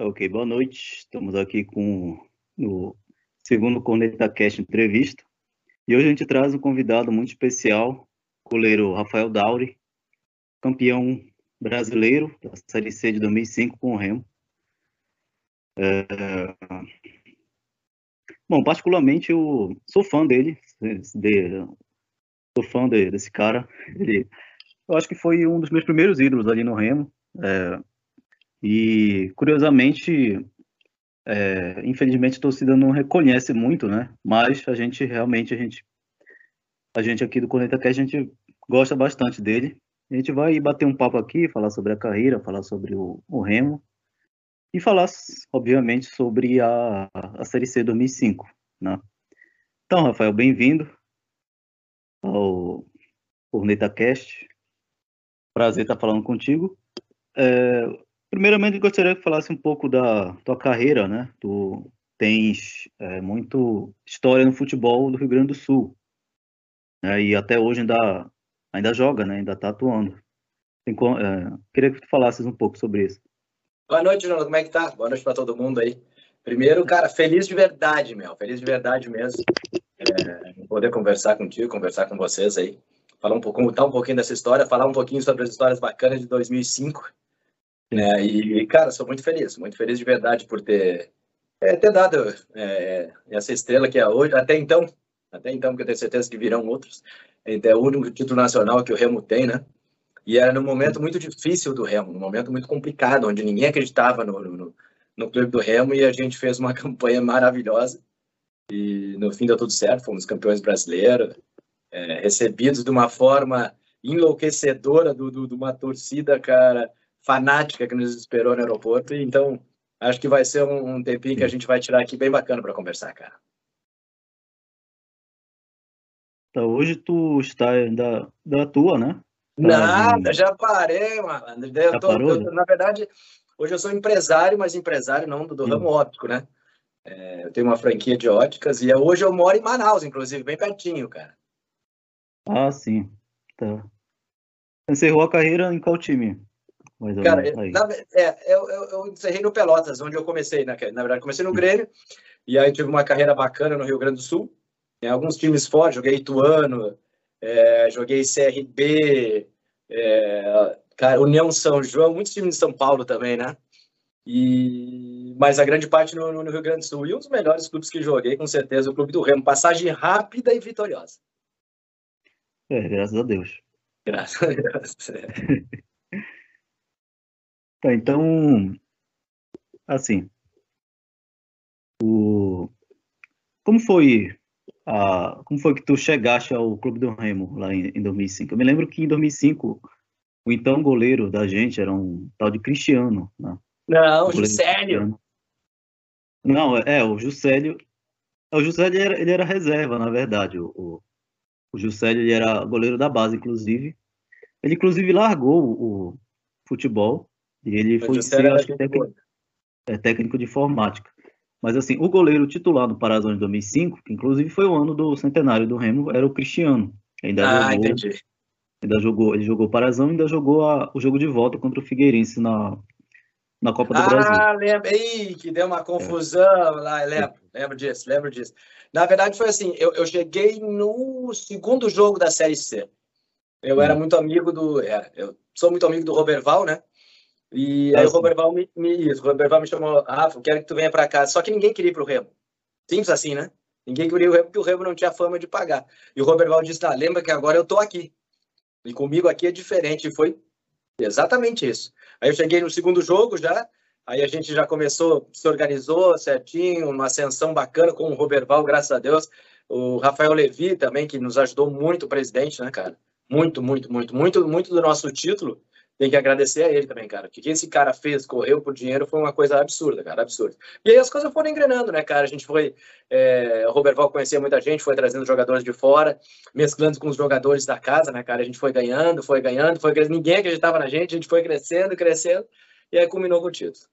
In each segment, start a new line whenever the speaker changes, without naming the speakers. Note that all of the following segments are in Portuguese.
Ok, boa noite. Estamos aqui com o segundo Corneta Cast entrevista. E hoje a gente traz um convidado muito especial, o goleiro Rafael Dauri, campeão brasileiro da Série C de 2005 com o Remo. É... Bom, particularmente eu sou fã dele, de... sou fã de, desse cara. Ele... Eu acho que foi um dos meus primeiros ídolos ali no Remo. É... E, curiosamente, é, infelizmente a torcida não reconhece muito, né? Mas a gente realmente, a gente, a gente aqui do Corneta Cast, a gente gosta bastante dele. A gente vai bater um papo aqui, falar sobre a carreira, falar sobre o, o Remo e falar, obviamente, sobre a, a Série C 2005, né? Então, Rafael, bem-vindo ao Corneta Cast. Prazer estar falando contigo. É, Primeiramente, gostaria que falasse um pouco da tua carreira, né? Tu tens é, muito história no futebol do Rio Grande do Sul, né? E até hoje ainda ainda joga, né? Ainda está atuando. É, queria que tu falasses um pouco sobre isso.
Boa noite, Jonathan. Como é que tá? Boa noite para todo mundo aí. Primeiro, cara, feliz de verdade, meu. Feliz de verdade mesmo. É, poder conversar contigo, conversar com vocês aí. Falar um pouco, contar um pouquinho dessa história, falar um pouquinho sobre as histórias bacanas de 2005 né? E, cara, sou muito feliz, muito feliz de verdade por ter, é, ter dado é, essa estrela que é hoje, até então, até então, porque eu tenho certeza que virão outros. É o único título nacional que o Remo tem, né? E era num momento muito difícil do Remo, num momento muito complicado, onde ninguém acreditava no, no, no clube do Remo e a gente fez uma campanha maravilhosa. E no fim deu tudo certo, fomos campeões brasileiros, é, recebidos de uma forma enlouquecedora do, do, de uma torcida, cara, fanática que nos esperou no aeroporto. Então, acho que vai ser um, um tempinho que a gente vai tirar aqui bem bacana para conversar, cara.
Então, hoje tu está da, da tua, né?
Tá Nada, já parei, mano. Eu tô, eu, na verdade, hoje eu sou empresário, mas empresário não do, do ramo óptico, né? É, eu tenho uma franquia de óticas e hoje eu moro em Manaus, inclusive, bem pertinho, cara.
Ah, sim. Tá. Encerrou a carreira em qual time?
Cara, na, é, eu, eu, eu, encerrei no Pelotas, onde eu comecei, né? na verdade, comecei no Grêmio, e aí tive uma carreira bacana no Rio Grande do Sul. Tem alguns times fortes, joguei Ituano, é, joguei CRB, é, cara, União São João, muitos times de São Paulo também, né? E, mas a grande parte no, no, Rio Grande do Sul. E um dos melhores clubes que joguei, com certeza, o Clube do Remo. Passagem rápida e vitoriosa.
É, graças a Deus.
Graças a Deus.
Tá, então, assim, o, como foi a, como foi que tu chegaste ao Clube do Remo lá em, em 2005? Eu me lembro que em 2005 o então goleiro da gente era um tal de Cristiano, né?
Não, o Juscelio.
Não, é, o Juscelio. O Juscelio era, ele era reserva, na verdade. O, o, o Juscelio ele era goleiro da base, inclusive. Ele, inclusive, largou o, o futebol e ele foi ser, acho que, técnico, é, técnico de informática. Mas assim, o goleiro titular do Parazão em 2005, que inclusive foi o ano do centenário do Remo, era o Cristiano. Ainda
ah, jogou, entendi.
Ainda jogou, ele jogou o Parazão e ainda jogou a, o jogo de volta contra o Figueirense na, na Copa do
ah,
Brasil.
Ah, lembra. Ih, que deu uma confusão é. lá, lembro, lembro disso, lembro disso. Na verdade, foi assim, eu, eu cheguei no segundo jogo da Série C. Eu hum. era muito amigo do... É, eu sou muito amigo do Roberval, né? E aí o Roberval me, me, o Roberval me chamou, Rafa, quero que tu venha para cá. Só que ninguém queria ir pro Remo. Simples assim, né? Ninguém queria pro Remo porque o Remo não tinha fama de pagar. E o Roberval disse, tá, lembra que agora eu tô aqui. E comigo aqui é diferente. E foi exatamente isso. Aí eu cheguei no segundo jogo já, aí a gente já começou, se organizou certinho, uma ascensão bacana com o Roberval, graças a Deus. O Rafael Levi também, que nos ajudou muito, o presidente, né, cara? Muito, muito, muito, muito, muito do nosso título tem que agradecer a ele também, cara. O que esse cara fez, correu por dinheiro, foi uma coisa absurda, cara, absurda. E aí as coisas foram engrenando, né, cara? A gente foi. É, o Robert Val conhecia muita gente, foi trazendo jogadores de fora, mesclando com os jogadores da casa, né, cara? A gente foi ganhando, foi ganhando, foi crescendo. Ninguém acreditava na gente, a gente foi crescendo, crescendo, e aí culminou com o título.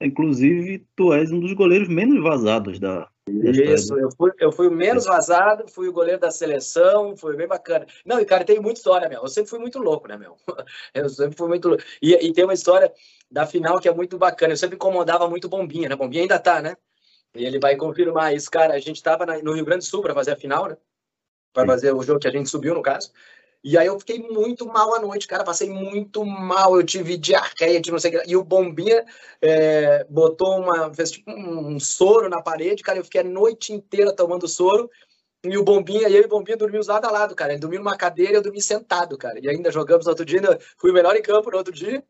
Inclusive, tu és um dos goleiros menos vazados da.
Isso, eu fui, eu fui o menos vazado, fui o goleiro da seleção, foi bem bacana. Não, e cara, tem muita história, meu. Eu sempre fui muito louco, né, meu? Eu sempre fui muito louco. E, e tem uma história da final que é muito bacana. Eu sempre incomodava muito Bombinha, né? Bombinha ainda tá, né? E ele vai confirmar isso, cara. A gente tava no Rio Grande do Sul para fazer a final, né? Para fazer o jogo que a gente subiu, no caso. E aí eu fiquei muito mal à noite, cara. Passei muito mal. Eu tive diarreia, de não sei o que. E o Bombinha é, botou uma. fez tipo um soro na parede, cara. Eu fiquei a noite inteira tomando soro. E o Bombinha, e eu e o Bombinha dormimos lado a lado, cara. Ele dormiu numa cadeira e eu dormi sentado, cara. E ainda jogamos no outro dia, fui o melhor em campo no outro dia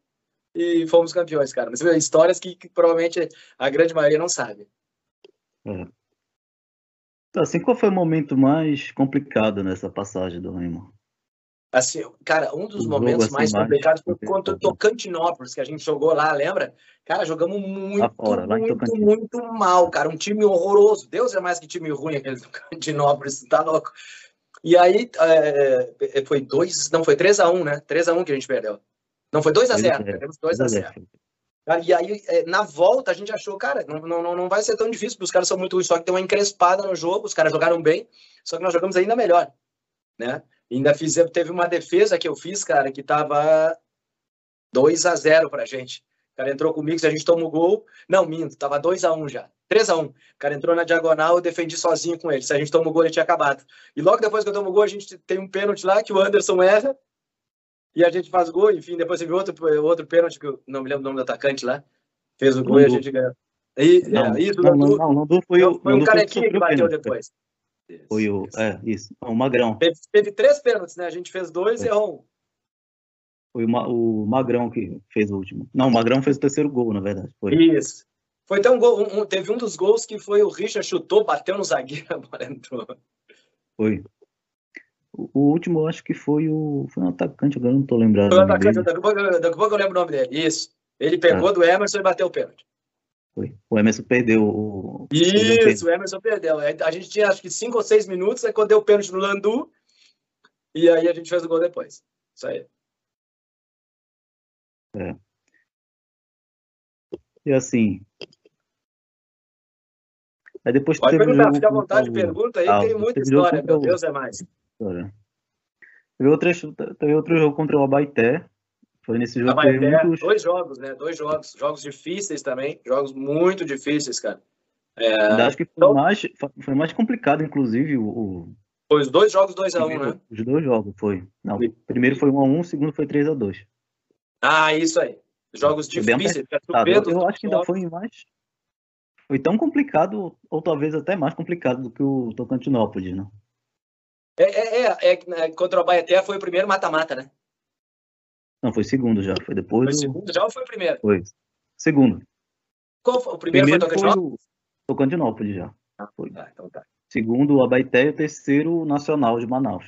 e fomos campeões, cara. Mas histórias que, que provavelmente a grande maioria não sabe.
É. Assim, qual foi o momento mais complicado nessa passagem do Remo?
Assim, cara, um dos momentos assim, mais complicados foi contra o Tocantinópolis, que a gente jogou lá, lembra? Cara, jogamos muito, fora, muito, muito mal, cara. Um time horroroso. Deus é mais que time ruim aquele Tocantinópolis, tá louco. E aí, é, foi dois, não, foi 3x1, né? 3x1 que a gente perdeu. Não, foi 2x0, perdemos 2x0. E aí, é, na volta, a gente achou, cara, não, não, não vai ser tão difícil, porque os caras são muito ruins, só que tem uma encrespada no jogo, os caras jogaram bem, só que nós jogamos ainda melhor, né? Ainda fizemos, teve uma defesa que eu fiz, cara, que tava 2 a 0 pra gente. O cara entrou comigo, se a gente toma o gol. Não, minto, tava 2 a 1 já. 3 a 1 O cara entrou na diagonal, eu defendi sozinho com ele. Se a gente toma o gol, ele tinha acabado. E logo depois que eu tomo o gol, a gente tem um pênalti lá que o Anderson erra. E a gente faz gol, enfim, depois teve outro, outro pênalti, que eu não me lembro o nome do atacante lá. Fez o gol e a gente ganhou. E,
não, é, não, não, não, Landu foi,
foi um carequinha que bateu pênalti. depois.
Foi o. É, isso. O Magrão.
Teve, teve três pênaltis, né? A gente fez dois e errou um.
Foi o, o Magrão que fez o último. Não, o Magrão fez o terceiro gol, na verdade. Foi.
Isso. Foi até um gol. Um, teve um dos gols que foi o Richard chutou, bateu no zagueiro, a bola entrou.
Foi. O, o último, eu acho que foi o. Foi um atacante, agora não tô lembrando.
Foi o atacante, daqui a pouco eu lembro o nome dele. Isso. Ele pegou ah. do Emerson e bateu o pênalti.
Foi. O Emerson perdeu o.
Isso, o Emerson perdeu. A gente tinha acho que cinco ou seis minutos, aí quando deu o pênalti no Landu, e aí a gente fez o gol depois. Isso aí.
É. E assim. Aí depois
Pode perguntar, jogo, fica à vontade, pergunta aí, ah, tem muita história, meu Deus, é mais.
Teve outro, teve outro jogo contra o Abaité, foi nesse jogo.
Mas, é, muitos... Dois jogos, né? Dois jogos. Jogos difíceis também. Jogos muito difíceis, cara.
É... Acho que foi, então... mais, foi mais complicado, inclusive, o.
Foi os dois jogos 2x1, um, né?
Os dois jogos, foi. Não, o primeiro foi 1x1, um o segundo foi 3x2.
Ah, isso aí. Jogos difíceis.
Eu, eu acho que ainda foi mais. Foi tão complicado, ou talvez até mais complicado do que o Tocantinópolis, não?
É, é, é, é contra o Baeté foi o primeiro mata-mata, né?
Não, foi segundo já. Foi depois.
Foi do... segundo já ou foi o primeiro?
Foi. Segundo.
Qual foi? O primeiro, primeiro foi Tocantinópolis?
Foi Tocantinópolis já.
Ah, foi. Ah, então tá.
Segundo, o Abaité e o terceiro, o Nacional de Manaus.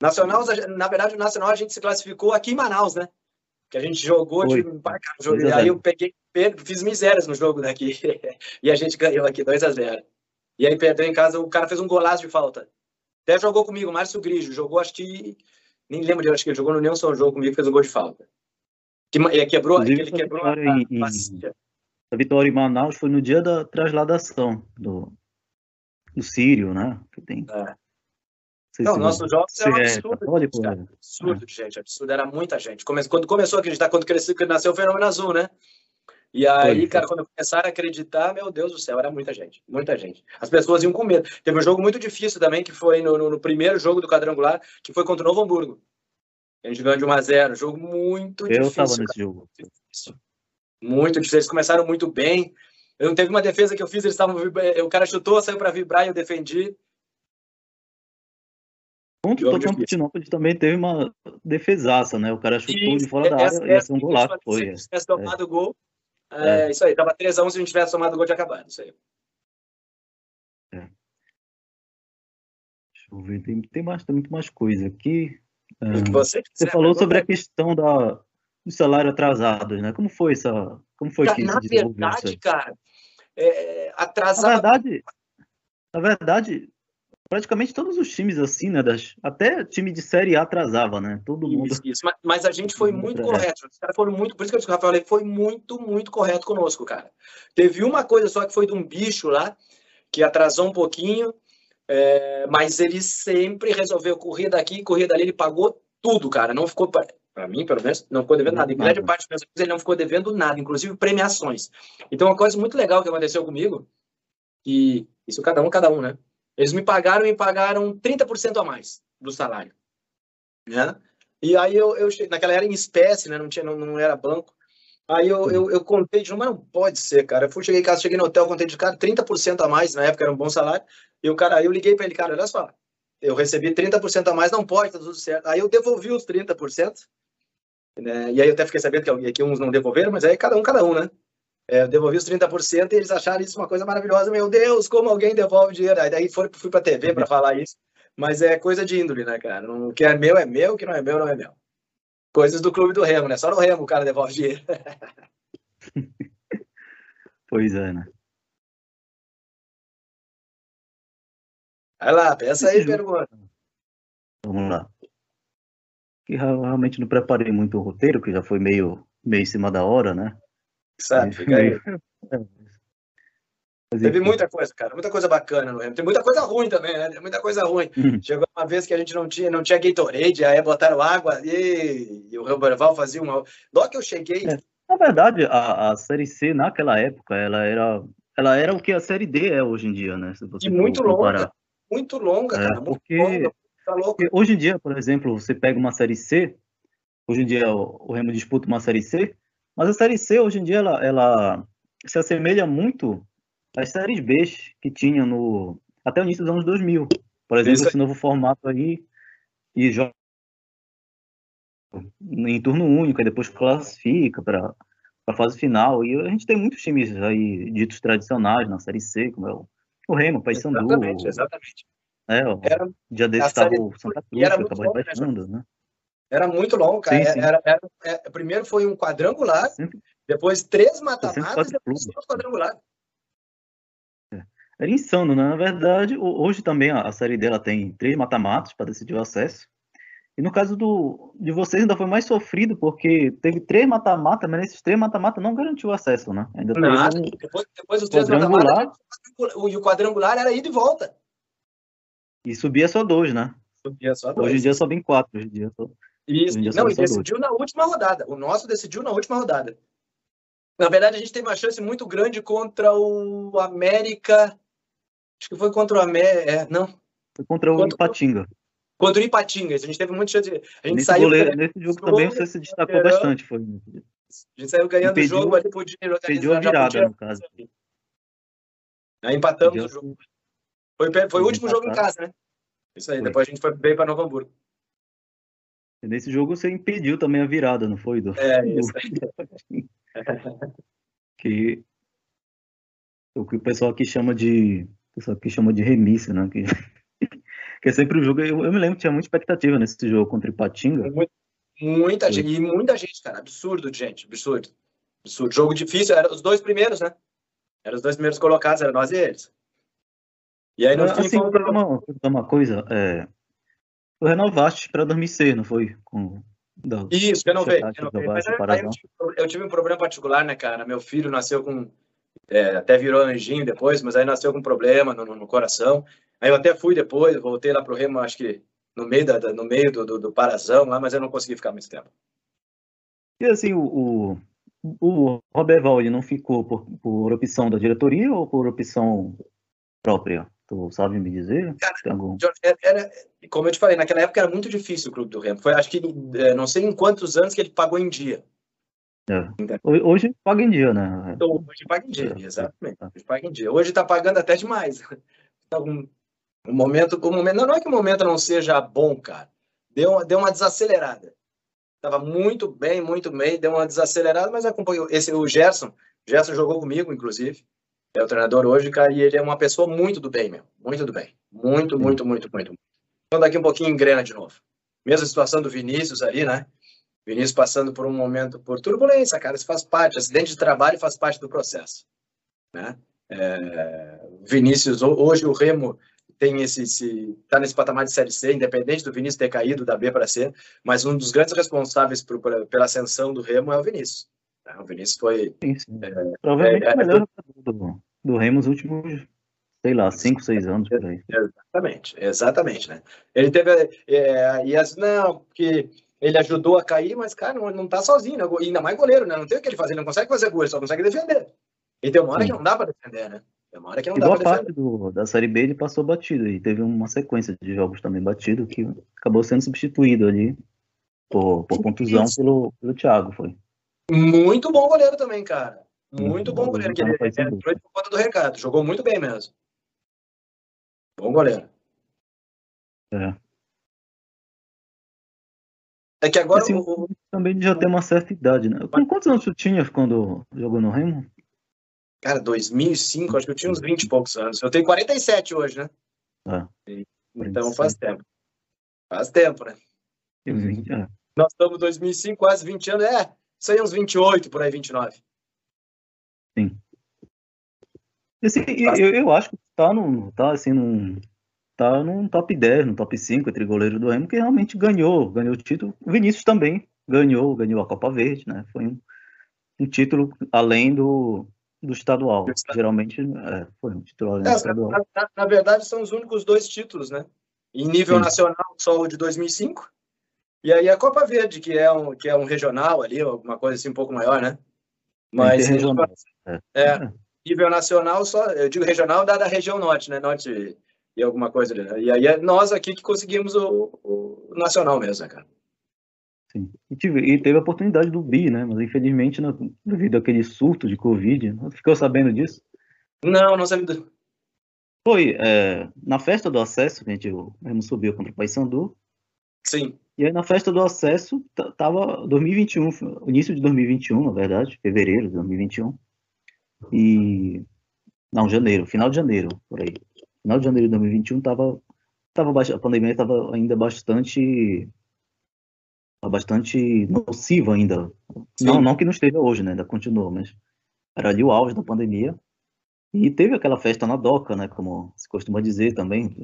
Nacional, na verdade, o Nacional a gente se classificou aqui em Manaus, né? Que a gente jogou foi. de jogo. E aí eu peguei, fiz misérias no jogo daqui. e a gente ganhou aqui 2 a 0 E aí perdeu em casa, o cara fez um golaço de falta. Até jogou comigo, Márcio Grigio. Jogou, acho que nem lembro de acho que ele jogou no União São João comigo, fez um gol de falta. Que, ele quebrou, ele quebrou a,
em, a, vitória em Manaus foi no dia da trasladação do, do Sírio, né? Que tem.
É. Não, nossos jogos eram é, absurdo, é, absurdo de gente, absurdo, era muita gente. quando começou a acreditar, quando cresceu, nasceu o Fenômeno Azul, né? E aí, cara, quando começaram a acreditar, meu Deus do céu, era muita gente, muita gente. As pessoas iam com medo. Teve um jogo muito difícil também, que foi no, no, no primeiro jogo do quadrangular, que foi contra o Novo Hamburgo. A gente ganhou de 1 a 0 Jogo muito
Eu
difícil. Eu
estava nesse jogo.
Muito difícil. Eles começaram muito bem. Eu não teve uma defesa que eu fiz, eles estavam. O cara chutou, saiu para vibrar e eu defendi.
Contra o Tocantinópolis também teve uma defesaça, né? O cara chutou de fora da área e ia ser um golaço. Foi.
Se tivesse tomado o é. gol, é, é. Isso aí, tava 3x1 se a gente tivesse tomado o gol de acabar. Isso aí. É.
Deixa eu ver, tem, tem, mais, tem muito mais coisa aqui.
É, você,
você falou sobre a questão da, do salário atrasado, né? Como foi essa. Como foi
que Na verdade, cara, é, atrasado.
Na verdade, na verdade, praticamente todos os times assim, né? Das, até time de Série A atrasava, né? Todo mundo.
Isso, isso. Mas, mas, a gente foi muito correto. Os caras foram muito. Por isso que eu falei, foi muito, muito correto conosco, cara. Teve uma coisa só que foi de um bicho lá, que atrasou um pouquinho, é, mas ele sempre resolveu correr daqui, correr dali, ele pagou tudo, cara. Não ficou. Para mim, pelo menos, não ficou devendo nada. Em grande parte das vezes ele não ficou devendo nada, inclusive premiações. Então, uma coisa muito legal que aconteceu comigo, e isso cada um, cada um, né? Eles me pagaram e pagaram 30% a mais do salário. Né? E aí eu, eu naquela era em espécie, né? Não, tinha, não, não era banco. Aí eu, eu, eu contei de novo, mas não pode ser, cara. Eu fui, cheguei em casa, cheguei no hotel, contei de cara, 30% a mais, na época era um bom salário. E o cara, aí eu liguei para ele, cara, olha só, eu recebi 30% a mais, não pode, tá tudo certo. Aí eu devolvi os 30%, né? E aí eu até fiquei sabendo que aqui uns não devolveram, mas aí cada um, cada um, né? É, eu devolvi os 30% e eles acharam isso uma coisa maravilhosa. Meu Deus, como alguém devolve dinheiro? Aí daí foi, fui para a TV para falar isso. Mas é coisa de índole, né, cara? O que é meu é meu, o que não é meu não é meu. Coisas do clube do Remo, né? Só no Remo o cara devolve dinheiro.
pois é, né?
Vai lá, pensa aí, pergunta.
Vamos lá. Que realmente não preparei muito o roteiro, que já foi meio, meio em cima da hora, né?
Sabe, fica aí. Teve muita coisa, cara, muita coisa bacana no Remo. Tem muita coisa ruim também, né? Tem muita coisa ruim. Uhum. Chegou uma vez que a gente não tinha, não tinha Gatorade, aí botaram água e, e o Ramberval fazia uma. Logo que eu cheguei. É.
Na verdade, a, a Série C naquela época, ela era, ela era o que a Série D é hoje em dia, né?
Se você e muito longa, muito longa, é, cara.
porque,
longa,
tá porque hoje em dia, por exemplo, você pega uma Série C, hoje em dia o, o Remo disputa uma Série C, mas a Série C, hoje em dia, ela, ela se assemelha muito às séries B que tinha no, até o início dos anos 2000. Por exemplo, Isso. esse novo formato aí, e joga em turno único, e depois classifica para a fase final. E a gente tem muitos times aí ditos tradicionais na Série C, como é o, o Remo, o Paysandu.
Exatamente, exatamente.
É, o era, dia desse estava o Santa Cruz, acabou rebaixando, né?
Era muito longo, cara. Sim, sim. Era, era, era, é, primeiro foi um quadrangular, depois três mata-matas e depois um quadrangular.
É. Era insano, né? Na verdade, hoje também a, série dela tem três mata-matas para decidir o acesso. E no caso do, de vocês ainda foi mais sofrido, porque teve três mata-mata, mas nesses três mata-mata não garantiu o acesso, né?
Ainda Nada. Um depois, depois os três mata-mata, e o quadrangular era ida e volta.
E subia só dois, né?
Subia só dois.
Hoje em dia só vem quatro. Hoje em dia só...
Isso. Não, e decidiu na última rodada. O nosso decidiu na última rodada. Na verdade, a gente teve uma chance muito grande contra o América. Acho que foi contra o América. É, não.
Foi contra o contra... Ipatinga.
Contra o Ipatinga. A gente teve muita chance. A gente
nesse
saiu.
Goleiro, nesse jogo também você se destacou bastante. Foi.
A gente saiu ganhando o jogo ali por dinheiro.
Pediu a virada, no caso.
Aí empatamos Pediu o jogo. Foi, foi o último jogo em casa, né? Isso aí. Foi. Depois a gente foi bem para Novo Hamburgo.
Nesse jogo você impediu também a virada, não foi,
do É, isso.
que o que o pessoal aqui chama de o pessoal aqui chama de remissa, né? Que, que é sempre o um jogo. Eu, eu, me lembro que tinha muita expectativa nesse jogo contra o Ipatinga.
Muita, gente, e muita gente, cara. Absurdo, gente. Absurdo. Absurdo. Jogo difícil, eram os dois primeiros, né? Eram os dois primeiros colocados, eram nós e eles.
E aí no é, fim. Assim, uma, uma coisa, é, Tu renovaste para 2006, não foi? Com,
da, Isso, renovei. renovei. Mas eu, tive, eu, tive, um problema particular, né, cara? Meu filho nasceu com. É, até virou anjinho depois, mas aí nasceu com um problema no, no, coração. Aí eu até fui depois, voltei lá pro Remo, acho que no meio, da, no meio do, do, do Parazão lá, mas eu não consegui ficar mais tempo.
E assim, o, o, o Robert Val, ele não ficou por, por opção da diretoria ou por opção própria? Tu sabe me dizer?
Cara, algum... era, como eu te falei, naquela época era muito difícil o clube do Remo. Foi, acho que é, não sei em quantos anos que ele pagou em dia.
É. Hoje paga em dia, né?
Então, hoje paga em dia, é. exatamente. Hoje paga em dia. Hoje está pagando até demais. Então, um, um momento, um momento, não, não é que o momento não seja bom, cara. Deu, deu uma desacelerada. Estava muito bem, muito bem, deu uma desacelerada, mas acompanhou. Esse, o Gerson, Gerson jogou comigo, inclusive é o treinador hoje, cara, e ele é uma pessoa muito do bem, meu. Muito do bem. Muito, muito, muito, muito. Então, daqui um pouquinho engrena de novo. Mesma situação do Vinícius ali, né? Vinícius passando por um momento, por turbulência, cara, isso faz parte. Acidente de trabalho faz parte do processo, né? É, Vinícius, hoje o Remo tem esse, esse tá nesse patamar de série C, independente do Vinícius ter caído da B para C, mas um dos grandes responsáveis por, por, pela ascensão do Remo é o Vinícius. É, o Vinícius foi
sim, sim. É, provavelmente é, o melhor do, do Remo nos últimos sei lá, cinco, seis anos por aí.
Exatamente, exatamente, né? Ele teve, é, e as, não, porque ele ajudou a cair, mas, cara, não, não tá sozinho, né? ainda mais goleiro, né? Não tem o que ele fazer, ele não consegue fazer gol, ele só consegue defender. E tem uma hora Sim. que não dá para defender, né? Tem uma hora que não e dá
boa parte do, da Série B ele passou batido, e teve uma sequência de jogos também batido, que acabou sendo substituído ali por, por contusão pelo, pelo Thiago, foi.
Muito bom goleiro também, cara. Muito, bom goleiro. Que ele, ele entrou por conta do recado, jogou muito bem mesmo. Bom goleiro. É.
É que agora. Assim, o... Também já tem uma certa idade, né? Com quantos anos tu tinha quando jogou no Remo?
Cara, 2005, acho que eu tinha uns 20 e poucos anos. Eu tenho 47 hoje, né? Ah, então faz tempo. Faz tempo, né? 20, é. Nós estamos em 2005, quase 20 anos. É, isso aí uns 28, por aí, 29.
Sim. Assim, eu, eu acho que tá, no, tá assim, num, tá num top 10, no top 5 entre goleiro do Remo, que realmente ganhou, ganhou o título. O Vinícius também ganhou, ganhou a Copa Verde, né? Foi um, um título além do, do estadual. Geralmente é, foi um título além é, do estadual.
Na, na, na, verdade, são os únicos dois títulos, né? Em nível Sim. nacional, só o de 2005. E aí a Copa Verde, que é um, que é um regional ali, alguma coisa assim um pouco maior, né? Mas regional. É. é. nível nacional, só, eu digo regional, da, da região norte, né? Norte e alguma coisa ali. Né? E aí é nós aqui que conseguimos o, o nacional mesmo, né, cara?
Sim. E, tive, e teve a oportunidade do BI, né? Mas infelizmente, no, devido àquele surto de Covid, ficou sabendo disso?
Não, não sabia.
Foi é, na festa do acesso, que a gente subiu contra o Paysandu.
Sim.
E aí na festa do acesso tava 2021, início de 2021, na verdade, fevereiro de 2021. E não, janeiro, final de janeiro, por aí final de janeiro de 2021 tava, tava a pandemia estava ainda bastante bastante nociva ainda. Não, não que não esteja hoje, né? Ainda continua, mas era ali o auge da pandemia. E teve aquela festa na DOCA, né? Como se costuma dizer também.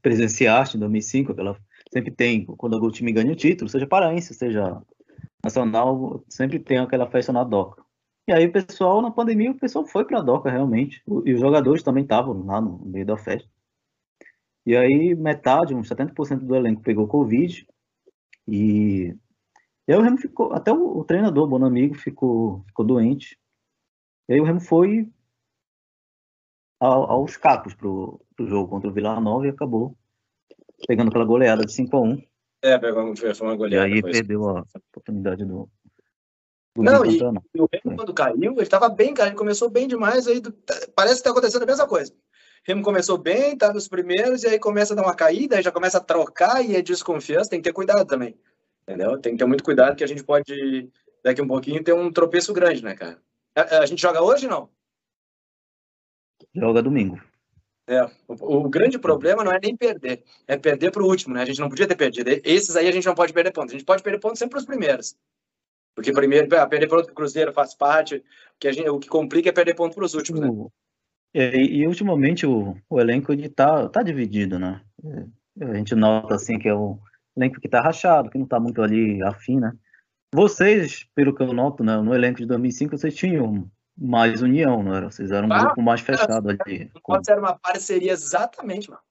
Presenciaste em 2005, aquela sempre tem, quando o time ganha o título, seja paraense, seja nacional, sempre tem aquela festa na DOCA. E aí o pessoal, na pandemia, o pessoal foi para a DOCA realmente. E os jogadores também estavam lá no meio da festa. E aí metade, uns 70% do elenco pegou Covid. E, e aí o Remo ficou, até o, o treinador, bom amigo, ficou, ficou doente. E aí o Remo foi ao, aos capos pro, pro jogo contra o Vila Nova e acabou pegando pela goleada de 5 a 1
É, pegou foi uma goleada.
E aí perdeu a oportunidade do,
não, e, e, o Remo, quando caiu, ele estava bem, cara. Ele começou bem demais. Aí parece que está acontecendo a mesma coisa. Remo começou bem, tá nos primeiros, e aí começa a dar uma caída, aí já começa a trocar e é desconfiança. Tem que ter cuidado também. Entendeu? Tem que ter muito cuidado, que a gente pode, daqui um pouquinho, ter um tropeço grande, né, cara? A, a gente joga hoje não?
Joga domingo.
É, o, o, grande problema não é nem perder, é perder para o último, né? A gente não podia ter perdido. Esses aí a gente não pode perder pontos. A gente pode perder pontos sempre para os primeiros. Porque primeiro, perder ponto para o Cruzeiro faz parte, que a gente, o que complica é perder ponto para os últimos, né?
E, e, ultimamente o, o elenco está tá dividido, né? É, a gente nota assim que é o elenco que está rachado, que não está muito ali afim, né? Vocês, pelo que eu noto, né, no elenco de 2005, vocês tinham mais união, não era? Vocês eram um ah, grupo mais fechado ali.
Pode ser uma parceria, exatamente, mano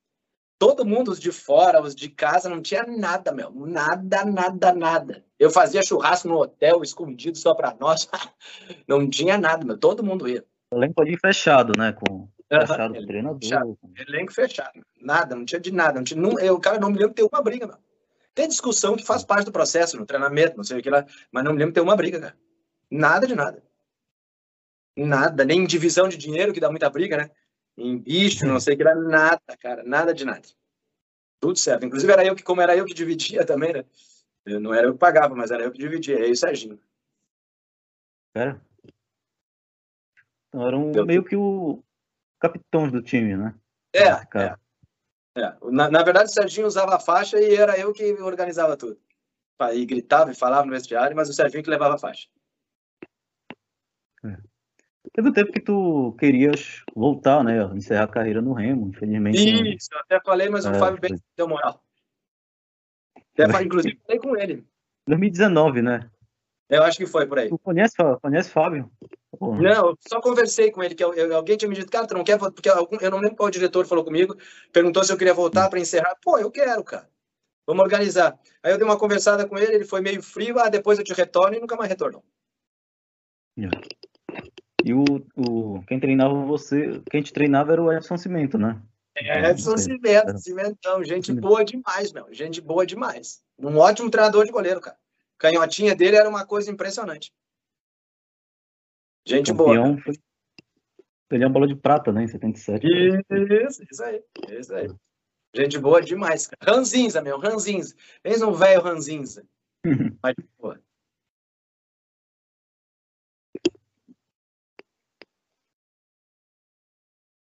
todo mundo, os de fora, os de casa, não tinha nada, meu. Nada, nada, nada. Eu fazia churrasco no hotel, escondido só para nós. não tinha nada, meu. Todo mundo ia.
Elenco ali fechado, né? Com fechado uhum, treinador. Fechado.
Elenco fechado. Nada, não tinha de nada. Não tinha, não, eu, cara, não me lembro de ter uma briga, meu. Tem discussão que faz parte do processo, no treinamento, não sei o que lá, mas não me lembro de ter uma briga, cara. Nada de nada. Nada, nem divisão de dinheiro, que dá muita briga, né? em bicho, não sei o que era, nada, cara, nada de nada. Tudo certo. Inclusive era eu que, como era eu que dividia também, né? Eu não era eu que pagava, mas era eu que dividia, eu e o Serginho.
Era? Então eram meio que o capitães do time, né?
É, é. é. Na, na, verdade, o Serginho usava a faixa e era eu que organizava tudo. E gritava e falava no vestiário, mas o Serginho que levava a faixa.
Teve um tempo que tu querias voltar, né? Encerrar a carreira no Remo, infelizmente.
Isso, eu até falei, mas é, o Fábio bem deu moral. Até falei, inclusive, falei com ele.
2019, né?
Eu acho que foi por aí.
Tu conhece, conhece Fábio?
Porra. Não, eu só conversei com ele, que eu, eu, alguém tinha me dito, cara, tu não quer, porque eu não lembro qual diretor falou comigo, perguntou se eu queria voltar para encerrar. Pô, eu quero, cara. Vamos organizar. Aí eu dei uma conversada com ele, ele foi meio frio, ah, depois eu te retorno e nunca mais retornou.
E o, o, quem treinava você, quem te treinava era o Edson Cimento, né?
É, Edson Cimento, Cimentão, gente boa demais, meu, gente boa demais. Um ótimo treinador de goleiro, cara. Canhotinha dele era uma coisa impressionante. Gente Campeão boa. Foi...
Ele é uma bola de prata, né, em 77.
Isso, isso aí, isso aí. Gente boa demais, cara. Ranzinza, meu, ranzinza. Pensa um velho ranzinza. Mas, pô.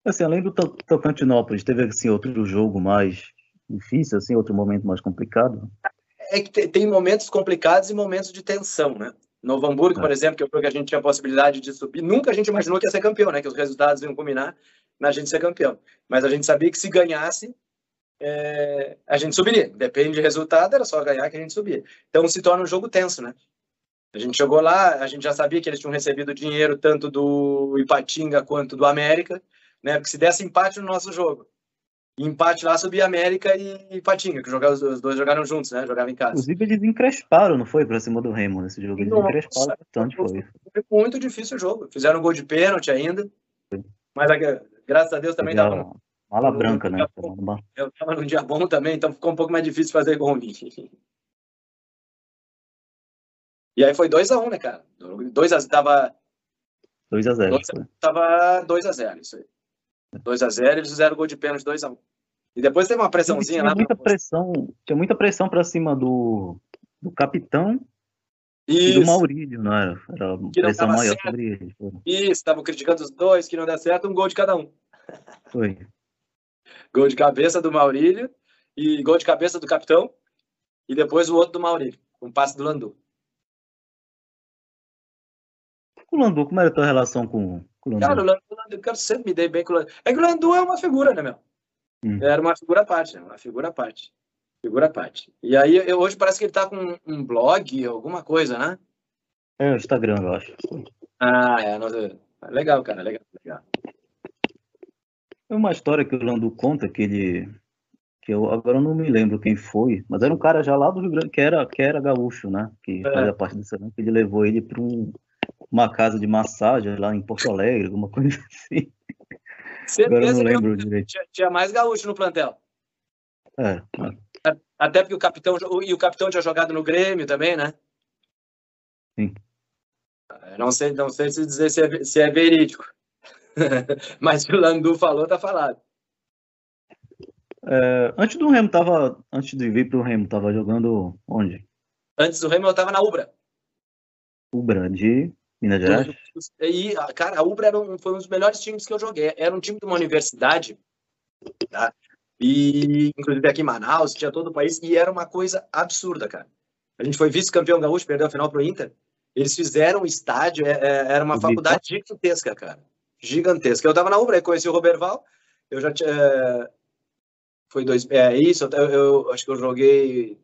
Assim, além do Tocantinópolis, teve assim, outro jogo mais difícil, assim, outro momento mais complicado?
É que tem momentos complicados e momentos de tensão, né? Novo Hamburgo, é. por exemplo, que eu que a gente tinha a possibilidade de subir, nunca a gente imaginou que ia ser campeão, né? Que os resultados iam combinar na gente ser campeão. Mas a gente sabia que se ganhasse, é, a gente subiria. Depende do resultado, era só ganhar que a gente subia. Então se torna um jogo tenso, né? A gente chegou lá, a gente já sabia que eles tinham recebido dinheiro tanto do Ipatinga quanto do América, né? Porque se desse empate no nosso jogo, empate lá subia América e Ipatinga, que jogaram, os dois jogaram juntos, né? Jogavam em casa.
Inclusive eles encresparam, não foi? Pra cima do Remo nesse jogo. Eles Nossa, encresparam bastante, foi.
Foi muito difícil o jogo. Fizeram um gol de pênalti ainda. Mas graças a Deus também dava.
Mala branca, né?
Eu estava num dia bom também, então ficou um pouco mais difícil fazer gol E aí foi 2x1, um, né, cara? 2x0 tava.
2x0.
Tava 2x0, isso aí. 2x0, eles fizeram gol de pênalti 2x1. E depois teve uma pressãozinha
tinha lá. Muita pressão, tinha muita pressão pra cima do, do capitão Isso. e do Maurílio, não era? Era que pressão maior certo. sobre ele.
Isso, estavam criticando os dois, que não deu certo, um gol de cada um.
Foi.
Gol de cabeça do Maurílio e gol de cabeça do capitão. E depois o outro do Maurílio, um passe do Landu.
O Landu, como era a tua relação com, Landu?
Cara, o Landu, eu quero sempre me dei bem com o Landu. É que o Landu é uma figura, né, meu? Hum. Era uma figura à parte, né? Uma figura à parte. Figura à parte. E aí, eu, hoje parece que ele tá com um blog, alguma coisa, né?
É, o Instagram, eu acho.
Ah, é. Nossa... Legal, cara, legal, legal.
É uma história que o Landu conta que ele. Que eu agora não me lembro quem foi, mas era um cara já lá do Rio Grande, que era, que era gaúcho, né? Que é. fazia parte dessa. que ele levou ele para um, uma casa de massagem lá em Porto Alegre, alguma coisa assim.
Certeza agora eu não lembro direito. Tinha, tinha, mais gaúcho no plantel.
É.
Até porque o capitão. E o capitão tinha jogado no Grêmio também, né?
Sim.
Não sei, não sei se dizer se é, se é verídico. Mas o Landu falou, tá falado.
É, antes do Remo tava, antes de vir pro Remo, tava jogando onde?
Antes do Remo eu tava na Ubra.
Ubra de Minas Gerais?
E, cara, a Ubra era um, foi um dos melhores times que eu joguei. Era um time de uma universidade, tá? E inclusive aqui em Manaus, tinha todo o país, e era uma coisa absurda, cara. A gente foi vice-campeão gaúcho, perdeu a final pro Inter. Eles fizeram um estádio, é, é, era uma faculdade gigantesca, cara gigantesca. Eu estava na Ubra, conheci o Roberval, eu já tinha. É, foi dois. É isso, eu, eu, acho que eu joguei.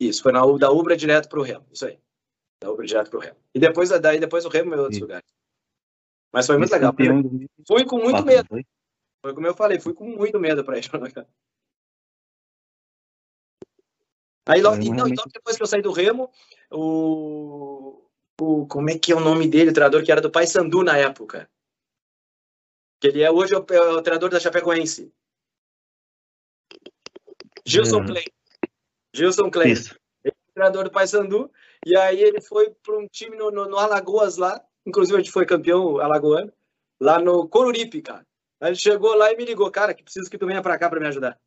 Isso, foi na, da Ubra direto para o Remo, isso aí. Da direto para o Remo. E depois, daí, depois o Remo em outros lugares. Mas foi muito legal. Fui com muito medo. Foi? foi como eu falei, fui com muito medo para ir jogar. Aí logo, não, então, depois que eu saí do Remo, o, o. Como é que é o nome dele, o treinador que era do Paysandu na época? que ele é hoje o, é o treinador da Chapecoense. Gilson hum. Klein. Gilson Klein. Isso. Ele é o treinador do Paysandu. E aí ele foi para um time no, no, no, Alagoas lá. Inclusive a gente foi campeão alagoano. Lá no Coruripe, cara. Aí ele chegou lá e me ligou, cara, que preciso que tu venha para cá para me ajudar.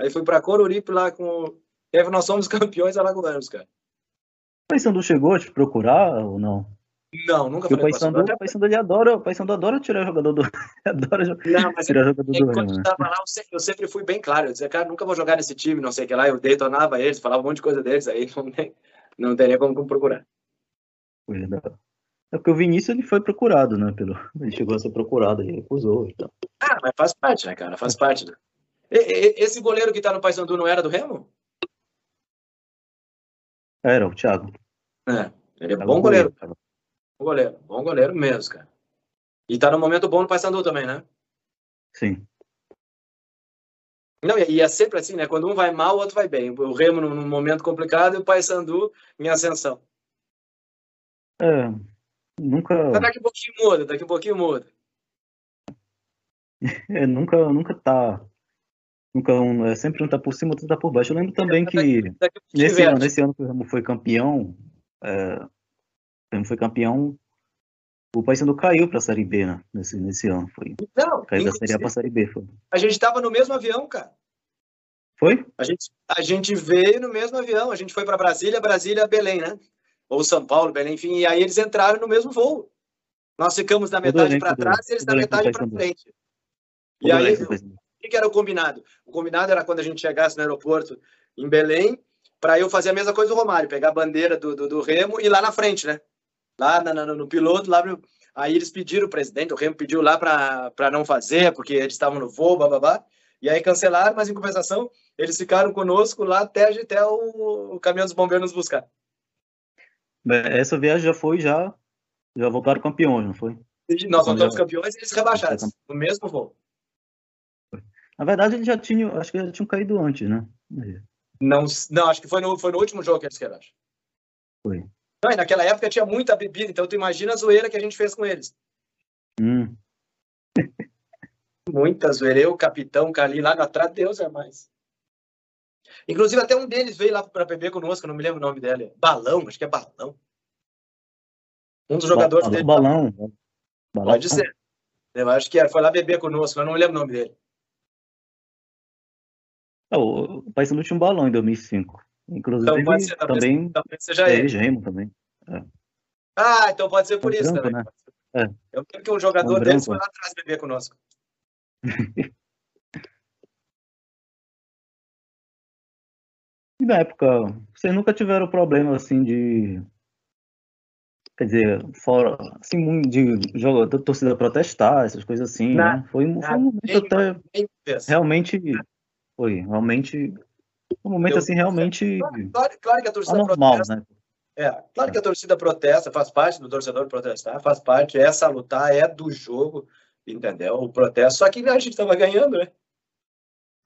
Aí fui para Coruripe lá com. E aí nós somos campeões alagoanos, cara.
O Paysandu chegou a te procurar ou não?
Não, nunca
falei o Paysandu, o Paysandu ele adora, o Paysandu adora tirar jogador do adora não, mas tirar jogador do
quando eu tava lá, eu sempre, eu sempre, fui bem claro, eu dizia, cara, nunca vou jogar nesse time, não sei o que lá, eu detonava eles, falava um monte de coisa deles aí, não, tem, não teria como procurar.
É porque o Vinícius ele foi procurado, né? Pelo... Ele chegou a ser procurado, ele recusou e tal.
Ah, mas faz parte, né, cara? Faz parte, né? E, e, esse goleiro que tá no Paysandu não era do Remo?
Era, o Thiago.
É, ele é bom goleiro. Bom goleiro, bom goleiro mesmo, cara. E tá no momento bom no Paysandu também, né?
Sim.
Não, e é sempre assim, né? Quando um vai mal, o outro vai bem. O Remo num momento complicado e o Paysandu em ascensão.
É, nunca.
Daqui a pouquinho muda, daqui a pouquinho muda.
É, nunca, nunca tá. Nunca um, é sempre um tá por cima, outro tá por baixo. Eu lembro também que daqui, daqui nesse, ano, nesse ano que o Remo foi campeão, é, o Remo foi campeão, o Paysandu caiu para a Série B, né? Nesse, nesse ano. Foi.
Não,
caiu da Série A para a Série B. Foi.
A gente estava no mesmo avião, cara.
Foi?
A gente, a gente veio no mesmo avião. A gente foi para Brasília, Brasília, Belém, né? ou São Paulo, Belém, enfim, e aí eles entraram no mesmo voo. Nós ficamos na metade para trás e eles na metade para frente. E aí, o que era o combinado? O combinado era quando a gente chegasse no aeroporto em Belém, para eu fazer a mesma coisa do Romário, pegar a bandeira do, do, do Remo e ir lá na frente, né? Lá na, no, no piloto, lá Aí eles pediram, o presidente, o Remo pediu lá para não fazer, porque eles estavam no voo, bababá. E aí cancelaram, mas em compensação, eles ficaram conosco lá até, até o, o caminhão dos bombeiros nos buscar.
Essa viagem já foi, já, já voltaram campeões, não foi?
Nós voltamos campeões e eles rebaixados, no mesmo voo.
Na verdade, eles já tinham, acho que já tinham caído antes, né?
Não, não acho que foi no, foi no último jogo que eles rebaixaram.
Foi.
Não, e naquela época tinha muita bebida, então tu imagina a zoeira que a gente fez com eles.
Hum.
muita zoeira. Eu, o capitão, Cali, lá atrás, Deus é mais. Inclusive, até um deles veio lá para beber conosco, não me lembro o nome dele. Balão, acho que é Balão. Um dos jogadores
balão,
dele.
Balão.
balão. Pode ser. Eu acho que foi lá beber conosco, eu não me lembro o nome dele.
Oh, o Paysandu tinha um balão em 2005. Inclusive, então pode ser, também.
Talvez seja é, ele.
Remo também. É.
Ah, então pode ser por
um
isso
branco,
também.
Né? É.
Eu lembro que um jogador um deles foi lá atrás beber conosco.
E na época, vocês nunca tiveram problema assim de. Quer dizer, fora assim, de jogo, da torcida protestar, essas coisas assim, né? Foi, foi um momento até. Realmente. Foi, realmente. Um momento assim, realmente.
Claro, claro que a torcida
normal, protesta. Né?
É, claro que a torcida protesta, faz parte do torcedor protestar, faz parte, é salutar, é do jogo, entendeu? O protesto. Só que a gente estava ganhando, né?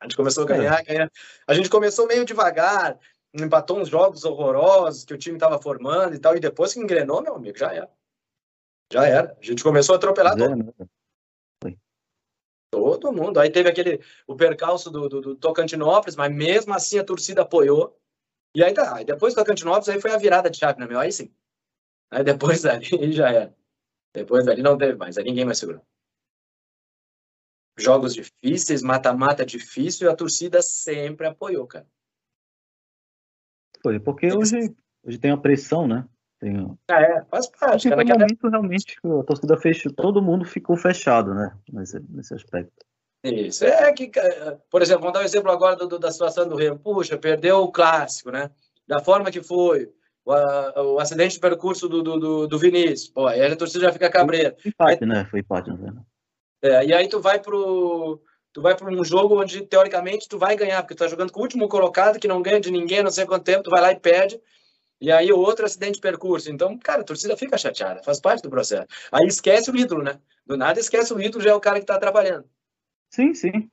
A gente começou a ganhar, é. ganhar. A gente começou meio devagar, empatou uns jogos horrorosos que o time estava formando e tal, e depois que engrenou, meu amigo, já era. Já era. A gente começou a atropelar é, todo. Todo mundo. Aí teve aquele o percalço do, do, do, Tocantinópolis, mas mesmo assim a torcida apoiou. E aí tá. Aí depois do Tocantinópolis aí foi a virada de chave, né, meu? Aí sim. Aí depois ali já era. Depois ali não teve mais, aí ninguém mais segurou jogos difíceis, mata-mata difícil, e a torcida sempre apoiou, cara.
Foi, porque hoje, hoje tem a pressão, né? Tem...
É, faz parte.
Naquele momento, realmente, a torcida fechou, todo mundo ficou fechado, né? Nesse, nesse aspecto.
Isso, é que, por exemplo, vamos dar um exemplo agora do, do, da situação do Remo. Puxa, perdeu o clássico, né? Da forma que foi, o, a, o acidente de percurso do, do, do Vinícius. Pô, aí a torcida já fica cabreira.
Foi empate, aí, né? Foi empate, né?
É, e aí tu vai pro tu vai para um jogo onde teoricamente tu vai ganhar, porque tu tá jogando com o último colocado que não ganha de ninguém, não sei quanto tempo, tu vai lá e perde. E aí outro acidente de percurso. Então, cara, a torcida fica chateada, faz parte do processo. Aí esquece o ídolo, né? Do nada esquece o ídolo, já é o cara que tá atrapalhando.
Sim, sim.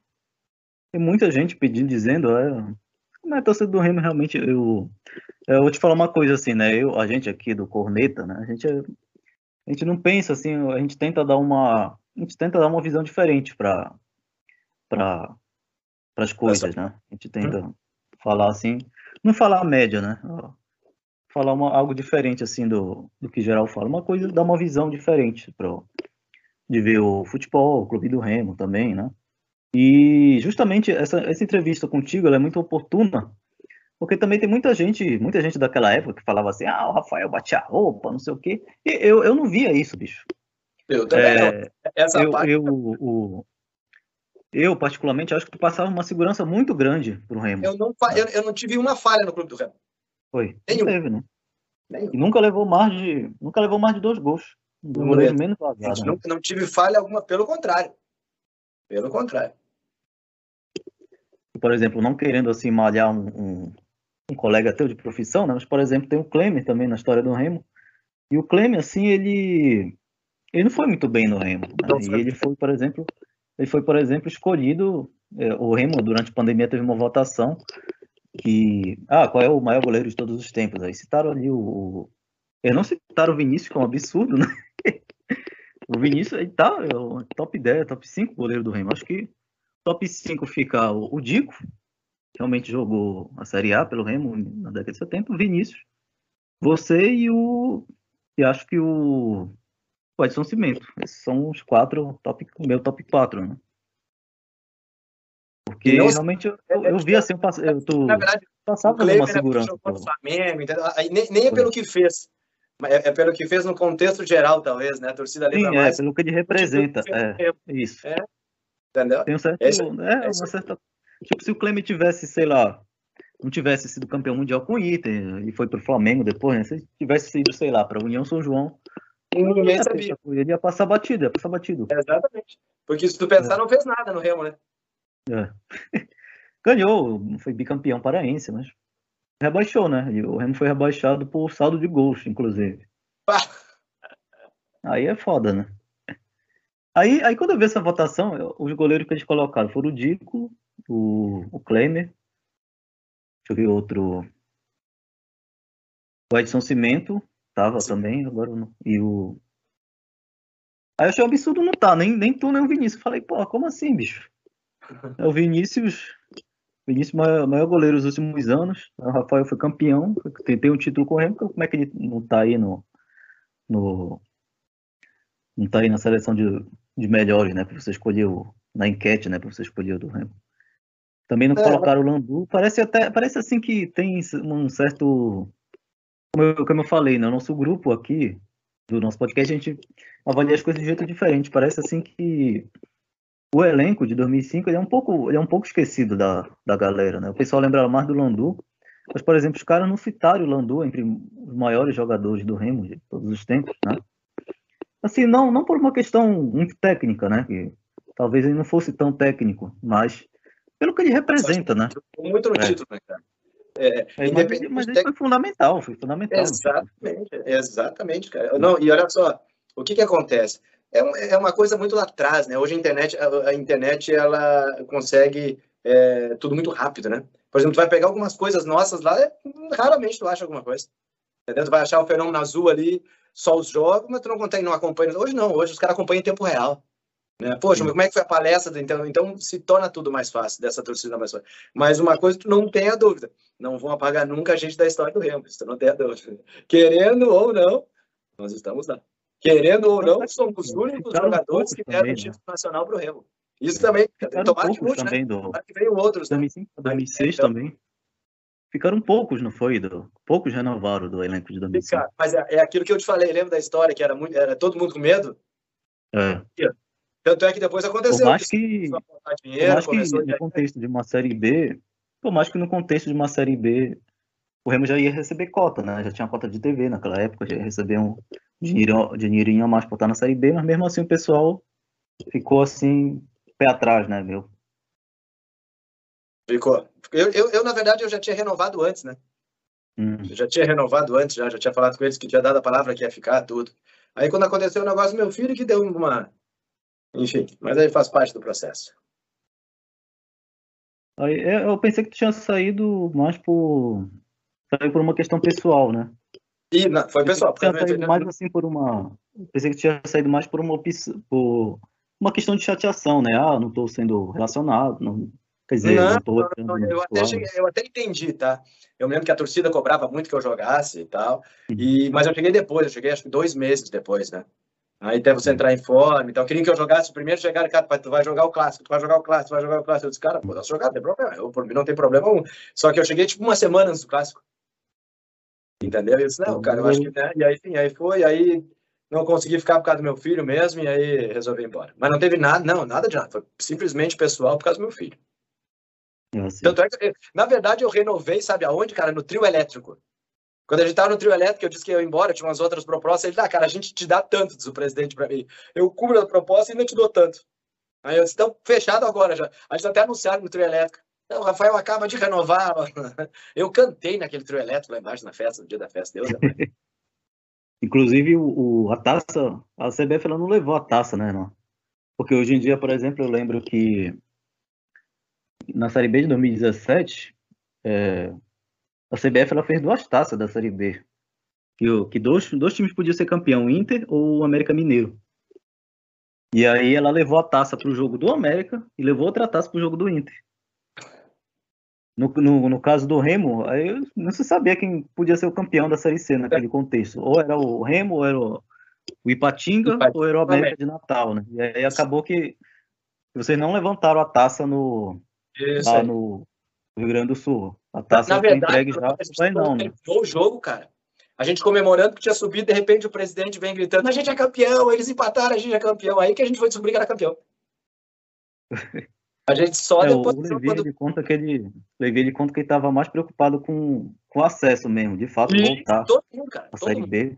Tem muita gente pedindo, dizendo, é, mas a torcida do Remo realmente, eu, eu vou te falar uma coisa assim, né? Eu, a gente aqui do Corneta, né? A gente, a gente não pensa assim, a gente tenta dar uma a gente tenta dar uma visão diferente para para as coisas, né? A gente tenta hum. falar assim, não falar a média, né? Falar uma, algo diferente assim do, do que geral fala, uma coisa dar uma visão diferente para de ver o futebol, o clube do Remo também, né? E justamente essa, essa entrevista contigo é muito oportuna, porque também tem muita gente, muita gente daquela época que falava assim, ah, o Rafael bate a roupa, não sei o quê. E eu, eu não via isso, bicho.
Eu também é, Essa
eu, parte... eu, o, eu, particularmente, acho que tu passava uma segurança muito grande pro Remo.
Eu não, eu, eu não tive uma falha no clube do Remo.
Foi. Nenhum. Teve, né? Nenhum. E nunca levou mais de. Nunca levou mais de dois gols. Um dos goleiros menos vazados.
Né? Não, não tive falha alguma, pelo contrário. Pelo contrário.
Por exemplo, não querendo assim malhar um, um, um colega teu de profissão, né? mas, por exemplo, tem o Klemer também na história do Remo. E o Klemer, assim, ele, ele não foi muito bem no Remo. Né? E ele foi, por exemplo, ele foi, por exemplo, escolhido. É, o Remo, durante a pandemia, teve uma votação que. Ah, qual é o maior goleiro de todos os tempos? Aí citaram ali o. Eles não citaram o Vinícius, que é um absurdo, né? o Vinícius, ele tá é o top 10, top 5 goleiro do Remo. Acho que top 5 fica o, o Dico, realmente jogou a Série A pelo Remo na década de 70, o Vinícius, você e o. E acho que o. O Edson Cimento. Esses são os quatro, top, meu top 4, né? Porque não, realmente eu, eu, eu, vi assim, eu, passe, eu tô,
na verdade, passava uma segurança. Flamengo, nem, nem é pelo que fez. É, é, pelo que fez no contexto geral, talvez, né? A torcida lembra
Sim,
mais.
É, pelo que ele representa. É, isso. É,
entendeu?
Tem um certo. Esse, é, uma certa. Tipo, se o Cleme tivesse, sei lá, não tivesse sido campeão mundial com o Inter e foi pro Flamengo depois, né? Se tivesse sido, sei lá, para União São João.
Ninguém sabia.
Ele ia passar batido, ia passar batido.
exatamente. Porque se tu pensar, é. não fez nada no Remo, né?
É. Ganhou, foi bicampeão paraense, mas rebaixou, né? E o Remo foi rebaixado por saldo de gols, inclusive. Aí é foda, né? Aí, aí quando eu vi essa votação, eu, os goleiros que eles colocaram foram o Dico, o, o Klemer, deixa eu ver outro. O Edson Cimento tava Sim. também, agora não. E o. Aí eu achei um absurdo não tá, nem, nem tu, nem o Vinícius. Falei, pô, como assim, bicho? É o Vinícius, Vinícius maior, maior goleiro dos últimos anos. O Rafael foi campeão, tem, tem um título correndo. Como é que ele não tá aí no. no não tá aí na seleção de, de melhores, né? Para você escolher o, na enquete, né? Para você escolher o do Remo. Também não é, colocaram o Landu. Parece até, parece assim que tem um certo, como eu, como eu falei, no né? nosso grupo aqui do nosso podcast a gente avalia as coisas de jeito diferente. Parece assim que o elenco de 2005 ele é um pouco, é um pouco esquecido da, da galera, né? O pessoal lembra mais do Landu, mas, por exemplo, os caras não citaram o Landu entre os maiores jogadores do Remo de todos os tempos, né? Assim, não, não por uma questão muito técnica, né? Que talvez ele não fosse tão técnico, mas pelo que ele representa, né?
Muito no é. título, né, cara?
É, mas, mas ele foi fundamental, foi fundamental.
Exatamente, exatamente, cara. Não, e olha só, o que que acontece? É, é uma coisa muito lá atrás, né? Hoje a internet, a, a internet ela consegue é, tudo muito rápido, né? Por exemplo, tu vai pegar algumas coisas nossas lá, é, raramente tu acha alguma coisa. Entendeu? Tu vai achar o fenômeno azul ali, só os jogos, mas tu não consegue, não acompanha. Hoje não, hoje os caras acompanham em tempo real. Né? Poxa, mas como é que foi a palestra? Então, então se torna tudo mais fácil, dessa torcida mais fácil. Mas uma coisa tu não tem a dúvida, não vão apagar nunca a gente da história do Remo, isso tu não tem a dúvida. Querendo ou não, nós estamos lá. Querendo ou não, somos os únicos jogadores que deram o título nacional para o Remo. Isso também,
tomara que mude, também né? Do...
que veio outros.
2005, né? 2006 então, também. Ficaram poucos, não foi? Poucos renovaram do elenco de 2005.
Mas é, é, aquilo que eu te falei, lembra da história, que era, muito, era todo mundo com medo?
É.
Tanto é que depois aconteceu. Por
mais que, dinheiro, por mais que no contexto de uma Série B, por mais que no contexto de uma Série B, o Remo já ia receber cota, né? Já tinha cota de TV naquela época, já ia receber um, dinheirinho, dinheirinho a mais por estar na Série B, mas mesmo assim o pessoal ficou assim, pé atrás, né, meu?
Ficou. Eu, eu, eu, na verdade, eu já tinha renovado antes, né? Hum. Eu já tinha renovado antes, já, já tinha falado com eles que tinha dado a palavra que ia ficar, tudo. Aí quando aconteceu o negócio, meu filho que deu uma. Enfim, mas aí faz parte do processo.
Aí, eu pensei que tu tinha saído mais por. Saiu por uma questão pessoal, né?
E não, foi pessoal.
Tinha saído mais assim por uma. Pensei que tinha saído mais por uma por uma questão de chateação, né? Ah, não estou sendo relacionado, não. Quer dizer, não, não,
não, não eu, até cheguei, eu até entendi, tá? Eu lembro que a torcida cobrava muito que eu jogasse e tal. Uhum. E, mas eu cheguei depois, eu cheguei acho que dois meses depois, né? Aí até você entrar em forma então Queriam que eu jogasse o primeiro, chegaram, cara, tu vai jogar o clássico, tu vai jogar o clássico, tu vai jogar o clássico. Eu disse, cara, posso jogar, não tem problema. Eu, por mim não tem problema nenhum. Só que eu cheguei tipo uma semana antes do clássico. Entendeu? Eu disse, não, cara, eu acho que. Né? E aí, enfim, aí foi, aí não consegui ficar por causa do meu filho mesmo, e aí resolvi ir embora. Mas não teve nada, não, nada de nada. Foi simplesmente pessoal por causa do meu filho.
É
Tanto é que, na verdade, eu renovei, sabe aonde, cara? No trio elétrico. Quando a gente tava no trio elétrico, eu disse que eu ia embora, tinha umas outras propostas. Ele, ah, cara, a gente te dá tanto, diz o presidente para mim. Eu cubro a proposta e ainda te dou tanto. Aí eu disse, então, fechado agora já. A gente até anunciaram no trio elétrico. Então, o Rafael acaba de renovar. Eu cantei naquele trio elétrico lá embaixo na festa, no dia da festa. Deus é
Inclusive, o, a taça, a CBF ela não levou a taça, né? Não? Porque hoje em dia, por exemplo, eu lembro que na Série B de 2017, é, a CBF ela fez duas taças da Série B. Que, que dois, dois times podiam ser campeão, Inter ou o América Mineiro. E aí ela levou a taça para o jogo do América e levou outra taça para o jogo do Inter. No, no, no, caso do Remo, aí não se sabia quem podia ser o campeão da Série C naquele contexto. Ou era o Remo, ou era o, o Ipatinga, Ipatinga, ou era o América de Natal, né? E aí acabou que vocês não levantaram a taça no, lá no Rio Grande do Sul. A taça
Na foi verdade, entregue já, vai não, né? o jogo, cara. A gente comemorando que tinha subido, de repente o presidente vem gritando: a gente é campeão, eles empataram, a gente é campeão. Aí que a gente foi descobrir que era campeão. A gente só
é, depois. O Levi, quando... ele conta que ele, Levi, ele conta que ele estava mais preocupado com, com acesso mesmo, de fato, e voltar.
Todo mundo, cara.
A Série
mundo.
B.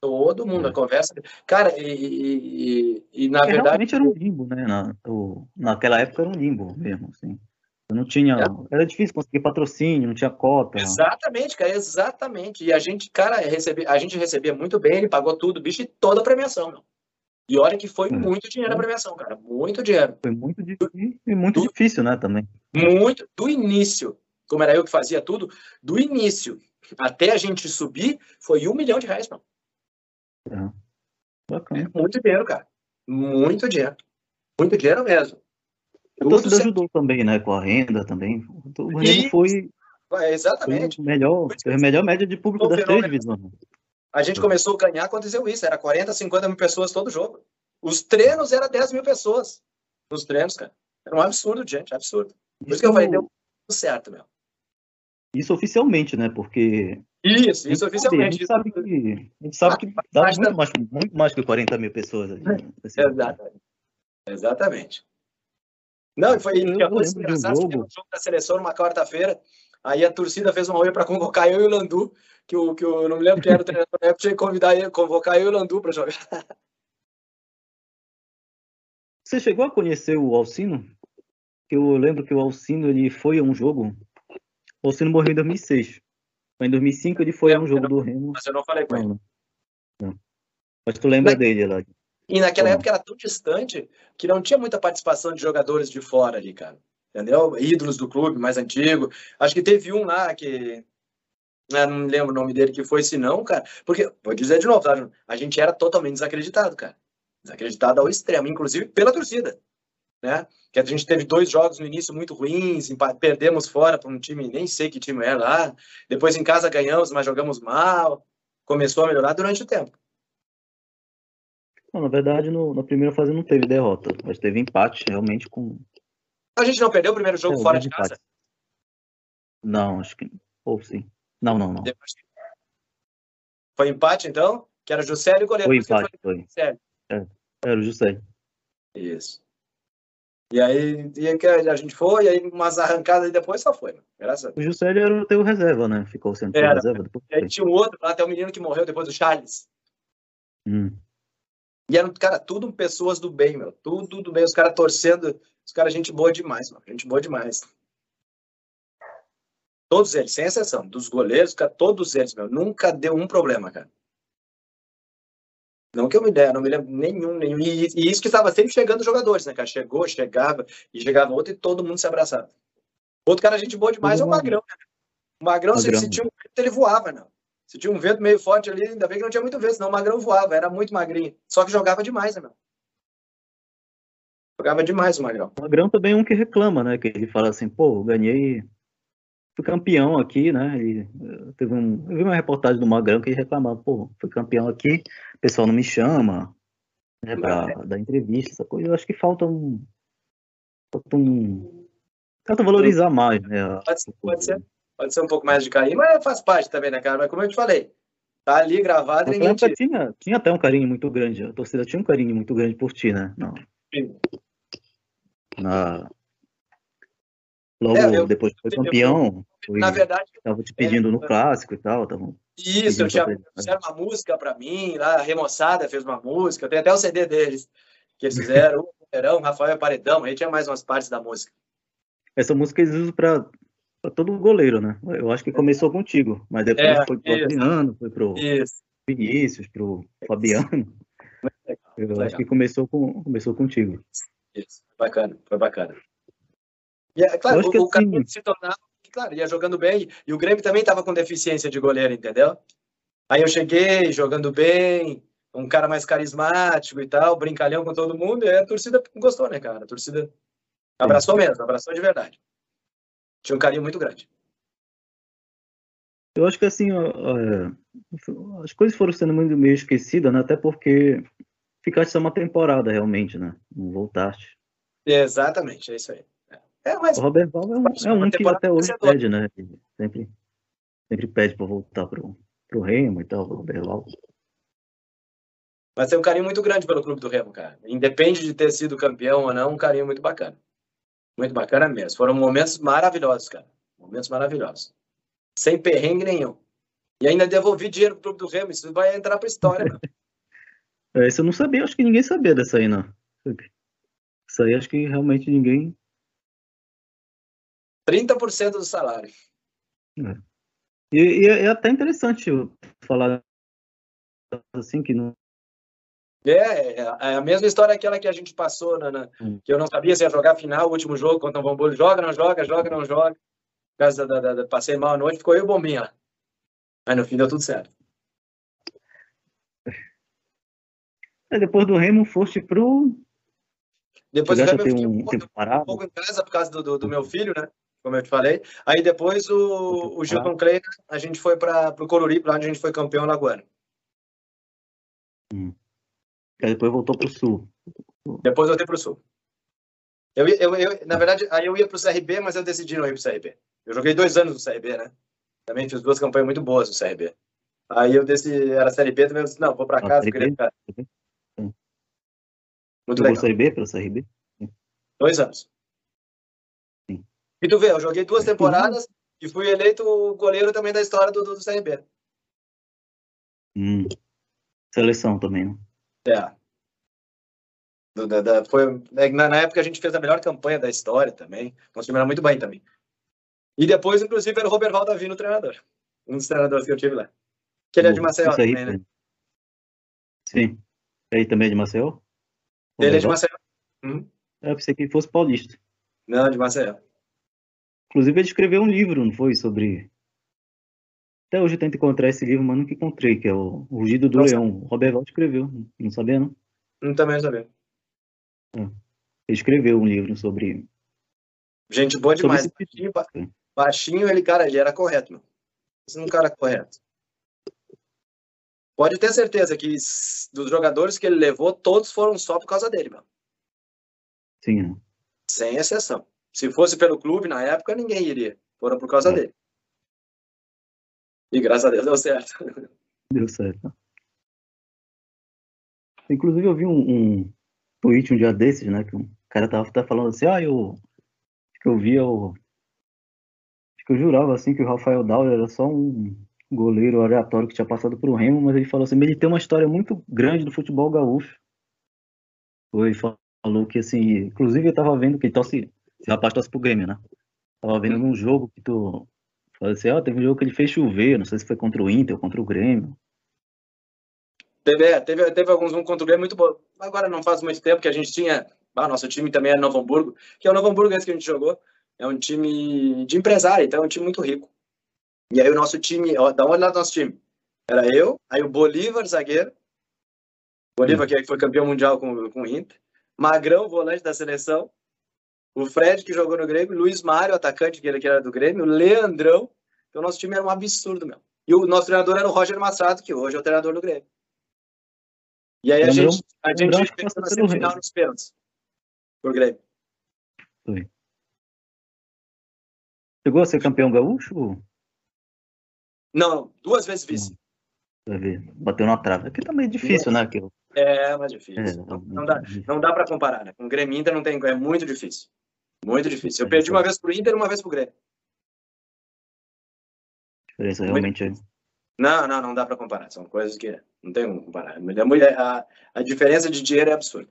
Todo mundo, é. a conversa. Cara, e, e, e na Porque verdade.
Realmente era um limbo, né? Na, o, naquela época era um limbo mesmo, assim. Eu não tinha. É. Era difícil conseguir patrocínio, não tinha cota.
Exatamente, cara, exatamente. E a gente, cara, recebe, a gente recebia muito bem, ele pagou tudo, bicho, e toda a premiação, meu. E olha que foi é. muito dinheiro a premiação, cara. Muito dinheiro.
Foi muito difícil e muito do, difícil, né, também.
Muito. Do início, como era eu que fazia tudo, do início até a gente subir, foi um milhão de reais, não. É. Bacana. muito dinheiro, cara. Muito dinheiro. Muito dinheiro mesmo.
A torcida ajudou também, né? Com a renda também. O Remo foi.
É, exatamente.
Foi melhor, foi a melhor média de público das três divisões.
A gente começou a ganhar, aconteceu isso. Era 40, 50 mil pessoas todo jogo. Os treinos eram 10 mil pessoas. Os treinos, cara. Era um absurdo, gente. Absurdo. Por isso, isso que eu falei, deu tudo certo, meu.
Isso oficialmente, né? Porque.
Isso, isso oficialmente.
A gente sabe que, a gente sabe que dá muito mais, muito mais que 40 mil pessoas. Ali, né?
Exatamente. Exatamente. Não, foi eu engraçado. Um jogo. um jogo da seleção numa quarta-feira. Aí a torcida fez uma oi para convocar eu e o Landu, que o que eu não me lembro quem era o treinador na época, tinha que convidar ele, convocar eu e o Landu para jogar.
Você chegou a conhecer o Alcino? Eu lembro que o Alcino ele foi a um jogo. O Alcino morreu em 2006. Em 2005 ele foi a um jogo do Remo.
Mas eu não falei com ele.
Não. Mas tu lembra dele lá?
E naquela época era tão distante que não tinha muita participação de jogadores de fora ali, cara. Entendeu? Ídolos do clube, mais antigo. Acho que teve um lá que. Eu não lembro o nome dele que foi, se não, cara. Porque, vou dizer de novo, tá? a gente era totalmente desacreditado, cara. Desacreditado ao extremo, inclusive pela torcida. Né? Que a gente teve dois jogos no início muito ruins, perdemos fora para um time, nem sei que time era lá. Depois em casa ganhamos, mas jogamos mal. Começou a melhorar durante o tempo.
Não, na verdade, no, na primeira fase não teve derrota, mas teve empate realmente com.
A gente não perdeu o primeiro jogo fora de casa?
Não, acho que. Ou sim. Não, não, não.
Foi empate, então? Que era o Juscelio e o goleiro.
Foi empate, foi. É, era o Juscelio.
Isso. E aí, e que a gente foi, e aí umas arrancadas e depois só foi, graças a Deus.
O Juscelio era o teu reserva, né? Ficou sendo reserva. Depois
e aí tinha um outro lá, até o menino que morreu depois do Charles.
Hum.
E eram, cara, tudo pessoas do bem, meu. Tudo do bem. Os caras torcendo. Os caras, gente boa demais, mano. Gente boa demais. Todos eles, sem exceção. Dos goleiros, cara, todos eles, meu. Nunca deu um problema, cara. Não que eu me der, não me lembro nenhum, nenhum. E, e isso que estava sempre chegando jogadores, né, cara? Chegou, chegava, e chegava outro e todo mundo se abraçava. Outro cara, gente boa demais, é o Magrão, né? O Magrão, Magrão. se tinha um ele voava, não. Se tinha um vento meio forte ali, ainda bem que não tinha muito vento, senão o Magrão voava, era muito magrinho. Só que jogava demais, né, meu? Jogava demais o Magrão.
O Magrão também é um que reclama, né? Que ele fala assim, pô, ganhei, fui campeão aqui, né? E eh, teve um, eu vi uma reportagem do Magrão que ele reclamava, pô, fui campeão aqui, o pessoal não me chama, né, pra é. dar entrevista, essa coisa. Eu acho que falta um. Falta um. Falta valorizar mais, né?
Pode ser, pode ser. Pode ser um pouco mais de carinho, mas faz parte também, né, cara? Mas como eu te falei, tá ali gravado
e ninguém tinha, tinha até um carinho muito grande. A torcida tinha um carinho muito grande por ti, né? Não. Sim. Na... Logo é, eu, depois foi campeão. Foi,
na verdade.
Tava te pedindo é, no clássico e tal. Tava
isso, eu tinha, fizeram uma música para mim, lá, a Remoçada fez uma música, tem até o CD deles, que eles fizeram, o Verão, Rafael Paredão, aí tinha mais umas partes da música.
Essa música eles usam para todo goleiro, né? Eu acho que começou contigo, mas depois é, foi pro isso. Adriano, foi pro isso. Vinícius, pro Fabiano. Eu legal. acho que começou, com, começou contigo.
Isso, bacana, foi bacana. E, é, claro, o, o assim... se tornava, claro, ia jogando bem, e o Grêmio também estava com deficiência de goleiro, entendeu? Aí eu cheguei jogando bem, um cara mais carismático e tal, brincalhão com todo mundo, e a torcida gostou, né, cara? A torcida abraçou mesmo, abraçou de verdade. Tinha um carinho muito grande.
Eu acho que assim, é, as coisas foram sendo muito meio esquecidas, né? Até porque ficaste só uma temporada realmente, né? Não voltaste.
Exatamente, é isso aí.
É, mas... O Robert Val é um, é um que até hoje pede, né? Sempre, sempre pede para voltar pro, pro Remo e tal, o Robert Val.
Mas tem um carinho muito grande pelo clube do Remo, cara. Independe de ter sido campeão ou não, um carinho muito bacana. Muito bacana mesmo. Foram momentos maravilhosos, cara. Momentos maravilhosos. Sem perrengue nenhum. E ainda devolvi dinheiro pro clube do Remo. Isso vai entrar pra história, cara.
É, isso eu não sabia, acho que ninguém sabia dessa aí, não. Isso aí acho que realmente ninguém.
30% do salário.
É. E, e, é até interessante falar assim que não.
É, é, é a mesma história aquela que a gente passou, né, né? Hum. que eu não sabia se ia jogar final, o último jogo contra o Vambolo. Joga, não joga, joga, não joga. Por causa da, da, da, passei mal a noite, ficou eu bombinha. Mas no fim deu tudo certo.
Aí depois do Remo foste pro.
Depois do Remo eu fiquei um, um, pouco, um pouco em casa por causa do, do, do, meu filho, né? Como eu te falei. Aí depois o, o Gilton Kleiner, a gente foi para o Coruripe, lá onde a gente foi campeão lagoano.
Hum. Aí depois voltou pro Sul.
Depois voltei pro Sul. Eu, eu, eu, na verdade, aí eu ia pro CRB, mas eu decidi não ir pro CRB. Eu joguei dois anos no CRB, né? Também fiz duas campanhas muito boas no CRB. Aí eu decidi, era Série B, também eu disse, não, vou para casa, queria ficar.
Muito Jogou legal. Série B pela CRB?
Dois anos. Sim. E tu vê, eu joguei duas temporadas e fui eleito goleiro também da história do, do, do CRB.
Hum. Seleção também, né?
É. Do, da, da, foi, é, na, na, época a gente fez a melhor campanha da história também. Nosso time era muito bem também. E depois, inclusive, era o Robert Davi no treinador. Um dos treinadores que eu tive lá. Que ele é de Maceió
aí, também, né? Sim. Ele também é de Maceió?
Ele é de Maceió. Hum?
Eu pensei que fosse paulista.
Não, de Maceió.
Inclusive, ele escreveu um livro, não foi? Sobre. Até hoje eu tento encontrar esse livro, mas nunca encontrei, que é o Rugido do Nossa. Leão. O Robert escreveu, não sabia, não?
Não também sabia.
É. Ele escreveu um livro sobre.
Gente boa demais. Baixinho, baixinho, ele, cara, ele era correto, mano. Esse é um cara correto. Pode ter certeza que dos jogadores que ele levou, todos foram só por causa dele, mano.
Sim.
Sem exceção. Se fosse pelo clube na época, ninguém iria. Foram por causa é. dele. E graças a Deus deu certo.
Deu certo. Inclusive eu vi um, um tweet um dia desses, né? Que um cara tava, tava falando assim, ah, eu. que eu via o. Acho que eu jurava assim que o Rafael Dauer era só um goleiro aleatório que tinha passado pro Remo, mas ele falou assim, ele tem uma história muito grande do futebol gaúcho. Foi, falou que assim, inclusive eu tava vendo que torce, esse rapaz torce pro Grêmio, né? Tava vendo num jogo que tu falou assim, ó, teve um jogo que ele fez chover, não sei se foi contra o Inter ou contra o Grêmio.
Teve, é, teve, teve alguns um contra o Grêmio muito bom. Agora não faz muito tempo que a gente tinha, ah, nosso time também é Novo Hamburgo, que é o Novo Hamburgo esse que a gente jogou, é um time de empresário, então é um time muito rico. E aí o nosso time, ó, dá uma olhada no nosso time. Era eu, aí o Bolívar, zagueiro. Bolívar, que foi campeão mundial com, com o Inter. Magrão, volante da seleção. O Fred, que jogou no Grêmio. Luiz Mário, atacante, que era do Grêmio. Leandrão. Então o nosso time era um absurdo, meu. E o nosso treinador era o Roger Massado, que hoje é o treinador do Grêmio. E aí a Leandrão, gente, a gente fez na semifinal nos pênaltis. Por Grêmio. Foi.
Chegou a ser campeão gaúcho?
Não, duas vezes vice.
Bateu na trave. Aqui também é difícil, né? Aquilo.
É, mais difícil. É, não, não, dá, não dá para comparar, né? Com o Grêmio Inter não tem, é muito difícil. Muito difícil. Eu perdi uma vez pro Inter e uma vez pro Grêmio.
Diferença realmente é.
Não, não, não dá para comparar. São coisas que não tem como comparar. A, a diferença de dinheiro é absurda.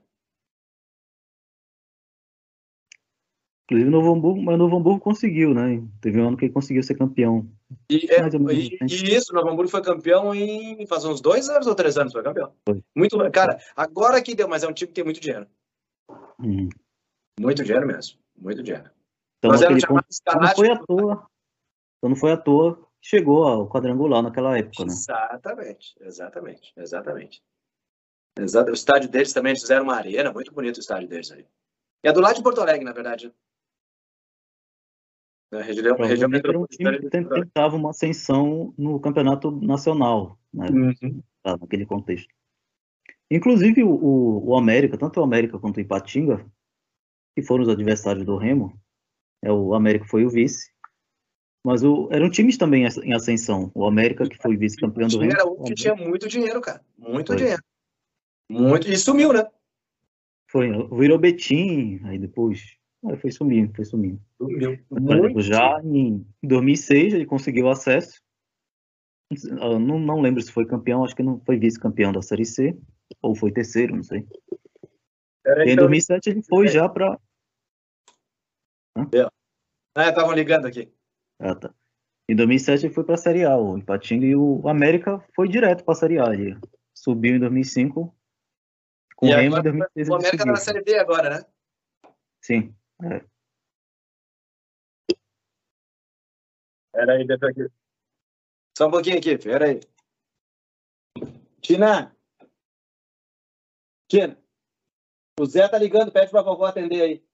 Inclusive o Novo Hamburgo, mas o Novo Hamburgo conseguiu, né? Teve um ano que ele conseguiu ser campeão.
E, é, e, e, isso, o Novo Hamburgo foi campeão em faz uns dois anos ou três anos foi campeão. Foi. Muito, cara, agora que deu, mas é um time que tem muito dinheiro. Hum. Muito dinheiro mesmo, muito dinheiro.
Então, mas era um não foi à toa. Então não foi à toa chegou ao quadrangular naquela época, né?
Exatamente, exatamente, exatamente. Exato. O estádio deles também, eles fizeram uma arena, muito bonito o estádio deles aí. É do lado de Porto Alegre, na verdade.
A região, região um time que tentava uma ascensão no campeonato nacional, né? Uhum. naquele contexto. Inclusive o, o, América, tanto o América quanto o Ipatinga, que foram os adversários do Remo, é, o América foi o vice, mas o, eram times também em ascensão. O América, que foi vice-campeão do Remo.
Era um que tinha muito dinheiro, cara. Muito foi. dinheiro. Muito. E sumiu, né?
Foi, virou Betim, aí depois aí foi sumindo, foi sumindo. Sumiu. Exemplo, já em 2006 ele conseguiu acesso. Não, não lembro se foi campeão, acho que não foi vice-campeão da Série C, ou foi terceiro, não sei. Era, em 2007 então, ele foi é. já para.
É. Ah, estavam ligando aqui.
Ah, tá. Em 2007 ele foi para a Série A, o Ipatinga, e o América foi direto para a Série A. Ele subiu em 2005
com e o Remo agora, O América tá na Série B agora, né?
Sim. É.
Pera aí, deixa aqui. Só um pouquinho aqui, pera aí. Tina! Tina! O Zé tá ligando, pede pra vovó atender aí.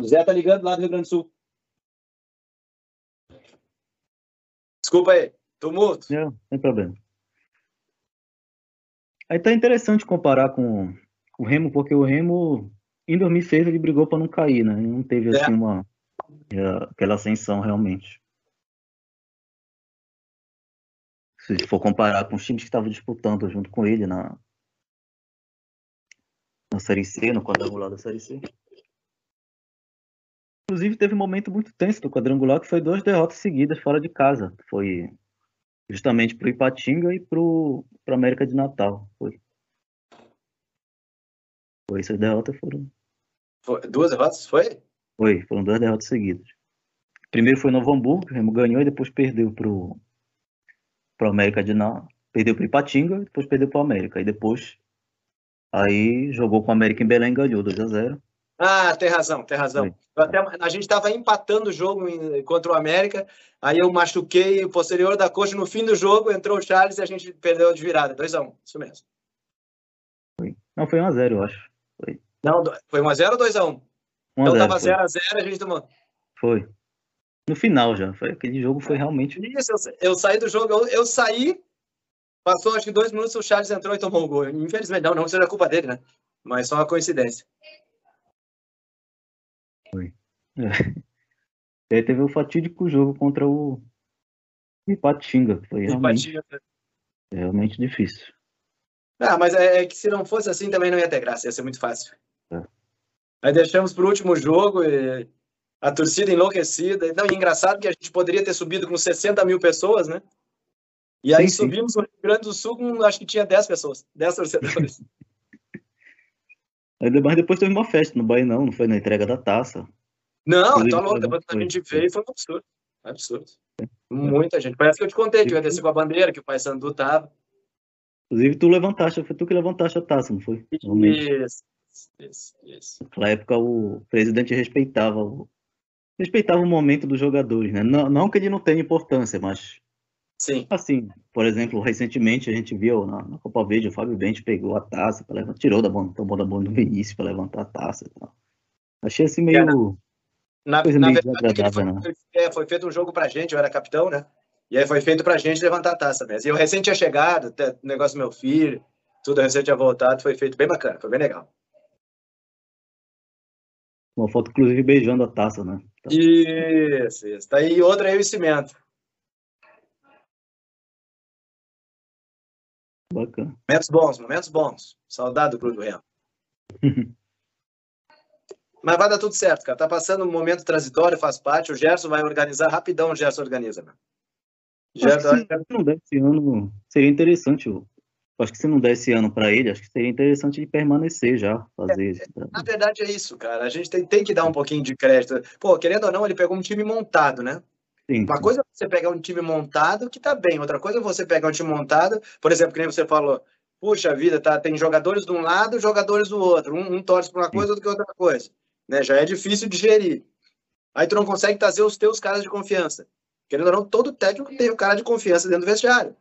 O Zé tá ligando lá do Rio Grande do Sul. Desculpa aí, tumulto.
Não, sem problema. Aí tá interessante comparar com o Remo, porque o Remo, em 2006, ele brigou para não cair, né? Ele não teve, é. assim, uma, é, aquela ascensão, realmente. Se for comparar com os times que estavam disputando junto com ele na, na Série C, no quadrangular da Série C. Inclusive, teve um momento muito tenso do quadrangular, que foi duas derrotas seguidas fora de casa. Foi justamente para o Ipatinga e para o América de Natal. Foi. Foi, essas derrotas foram.
Foi, duas derrotas? Foi?
Foi, foram duas derrotas seguidas. Primeiro foi Novo Hamburgo, que o Remo ganhou e depois perdeu para o América de Natal. Perdeu para o Ipatinga, depois perdeu para o América. E depois aí jogou com o América em Belém e ganhou 2x0.
Ah, tem razão, tem razão. Até, a gente estava empatando o jogo em, contra o América, aí eu machuquei o posterior da coxa no fim do jogo, entrou o Charles e a gente perdeu de virada, 2x1, um, isso mesmo.
Foi. Não, foi 1x0, eu acho. Foi.
Não, foi 1x0 ou 2x1? Então tava 0x0 a gente tomou.
Foi. No final já, foi, aquele jogo foi realmente.
Isso, eu, eu saí do jogo, eu, eu, saí, passou acho que dois minutos, o Charles entrou e tomou o gol. Infelizmente, não, não seja culpa dele, né? Mas só uma coincidência.
Foi. É. E aí teve o fatídico jogo contra o Ipatinga, foi realmente, Ipatinga. Né? realmente difícil.
Ah, mas é, é, que se não fosse assim também não ia ter graça, ia ser muito fácil. É. Aí deixamos para o último jogo e a torcida enlouquecida. Não, e engraçado que a gente poderia ter subido com 60 mil pessoas, né? E aí sim, subimos sim. no Rio Grande do Sul com acho que tinha 10 pessoas, 10 torcedores.
Mas depois teve uma festa no Bahia, não, não foi na entrega da taça.
Não, tá louco. Depois que a gente veio, foi um absurdo. Absurdo. É. Muita gente. Parece que eu te contei que eu ia descer com a bandeira, que o Pai Sandu tava.
Inclusive, tu levantaste, foi tu que levantaste a taça, não foi?
Isso, isso, isso.
Naquela época, o presidente respeitava o, respeitava o momento dos jogadores, né? Não, não que ele não tenha importância, mas
Sim.
Assim, por exemplo, recentemente a gente viu na, na Copa Verde, o Fábio Bente pegou a taça, pra levantar, tirou da mão, tomou da mão do Vinícius para levantar a taça e tal. Achei assim meio.
na, coisa na meio verdade, foi, né? é, foi feito um jogo pra gente, eu era capitão, né? E aí foi feito pra gente levantar a taça mesmo. E eu recente tinha chegado, até, negócio do meu filho, tudo recente tinha voltado, foi feito bem bacana, foi bem legal.
Uma foto, inclusive, beijando a taça, né?
Isso, isso. Tá aí outra aí o cimento.
Bacana.
Momentos bons, momentos bons. Saudade do Clube do Remo. Mas vai dar tudo certo, cara. Tá passando um momento transitório, faz parte. O Gerson vai organizar rapidão, o Gerson organiza, né?
Gerson... Se não der esse ano, seria interessante. Eu acho que se não der esse ano para ele, acho que seria interessante ele permanecer já, fazer.
É, na verdade é isso, cara. A gente tem, tem que dar um pouquinho de crédito. Pô, querendo ou não, ele pegou um time montado, né? Sim. Uma coisa é você pegar um time montado que tá bem, outra coisa é você pegar um time montado, por exemplo, que nem você falou, puxa vida, tá, tem jogadores de um lado, jogadores do outro, um, um torce para uma coisa, outro que outra coisa, né? Já é difícil de gerir. Aí tu não consegue trazer os teus caras de confiança. Querendo ou não, todo técnico tem um cara de confiança dentro do vestiário.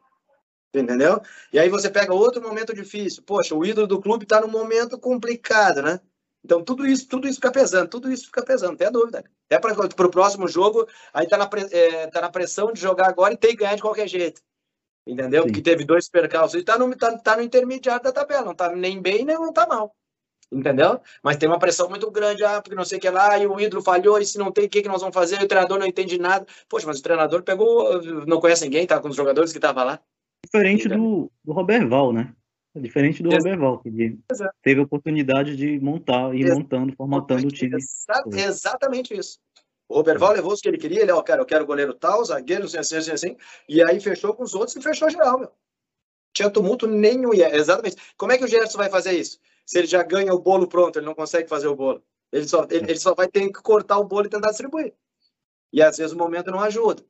Entendeu? E aí você pega outro momento difícil. Poxa, o ídolo do clube está num momento complicado, né? Então, tudo isso, tudo isso fica pesando, tudo isso fica pesando, não tem dúvida. Até para o próximo jogo, aí tá na, é, tá na pressão de jogar agora e tem que ganhar de qualquer jeito. Entendeu? Sim. Porque teve dois percalços. E tá no, tá, tá no intermediário da tabela, não tá nem bem, nem não tá mal. Entendeu? Mas tem uma pressão muito grande, ah, porque não sei o que lá, e o ídolo falhou, e se não tem, o que, que nós vamos fazer? E o treinador não entende nada. Poxa, mas o treinador pegou, não conhece ninguém, tá com os jogadores que tava lá.
Diferente do, do Robert Val, né? É diferente do Robert Val, que teve a oportunidade de montar, ir montando, formatando o time.
Exa exatamente isso. O Val levou os que ele queria, ele, ó, cara, eu quero goleiro tal, zagueiro, assim, assim, assim, assim, e aí fechou com os outros e fechou geral, meu. Tinha tumulto nenhum, exatamente. Como é que o Gerson vai fazer isso? Se ele já ganha o bolo pronto, ele não consegue fazer o bolo. Ele só, ele, ele só vai ter que cortar o bolo e tentar distribuir. E às vezes o momento não ajuda.